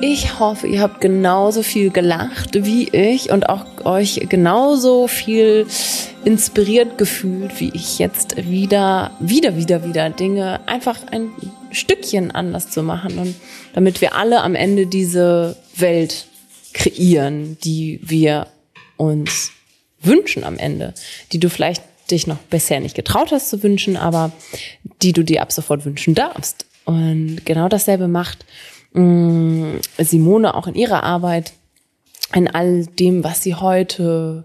Ich hoffe, ihr habt genauso viel gelacht wie ich und auch euch genauso viel inspiriert gefühlt, wie ich jetzt wieder, wieder, wieder, wieder Dinge einfach ein Stückchen anders zu machen und damit wir alle am Ende diese Welt kreieren, die wir uns wünschen am Ende, die du vielleicht dich noch bisher nicht getraut hast zu wünschen, aber die du dir ab sofort wünschen darfst. Und genau dasselbe macht mh, Simone auch in ihrer Arbeit, in all dem, was sie heute,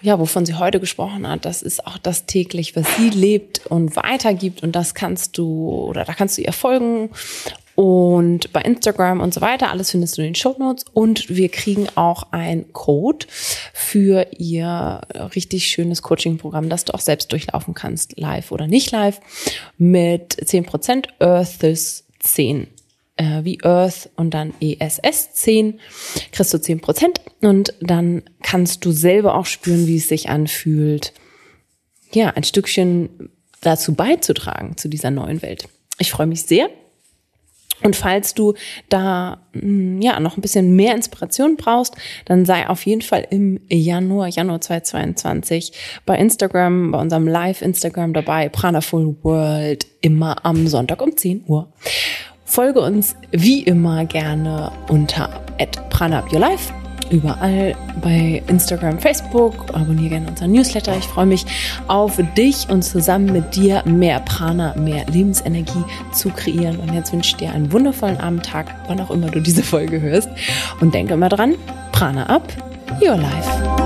ja, wovon sie heute gesprochen hat. Das ist auch das täglich, was sie lebt und weitergibt. Und das kannst du, oder da kannst du ihr folgen und bei Instagram und so weiter. Alles findest du in den Show Notes. Und wir kriegen auch ein Code für ihr richtig schönes Coaching-Programm, das du auch selbst durchlaufen kannst, live oder nicht live, mit 10% Earths 10 äh, wie Earth und dann ESS 10, kriegst du 10 Prozent und dann kannst du selber auch spüren, wie es sich anfühlt, ja, ein Stückchen dazu beizutragen, zu dieser neuen Welt. Ich freue mich sehr. Und falls du da mm, ja noch ein bisschen mehr Inspiration brauchst, dann sei auf jeden Fall im Januar, Januar 2022 bei Instagram, bei unserem Live Instagram dabei, Pranaful World, immer am Sonntag um 10 Uhr. Folge uns wie immer gerne unter @pranapyourlife überall bei Instagram, Facebook. Abonniere gerne unseren Newsletter. Ich freue mich auf dich und zusammen mit dir mehr Prana, mehr Lebensenergie zu kreieren. Und jetzt wünsche ich dir einen wundervollen Abendtag, wann auch immer du diese Folge hörst. Und denke immer dran, Prana up, your life.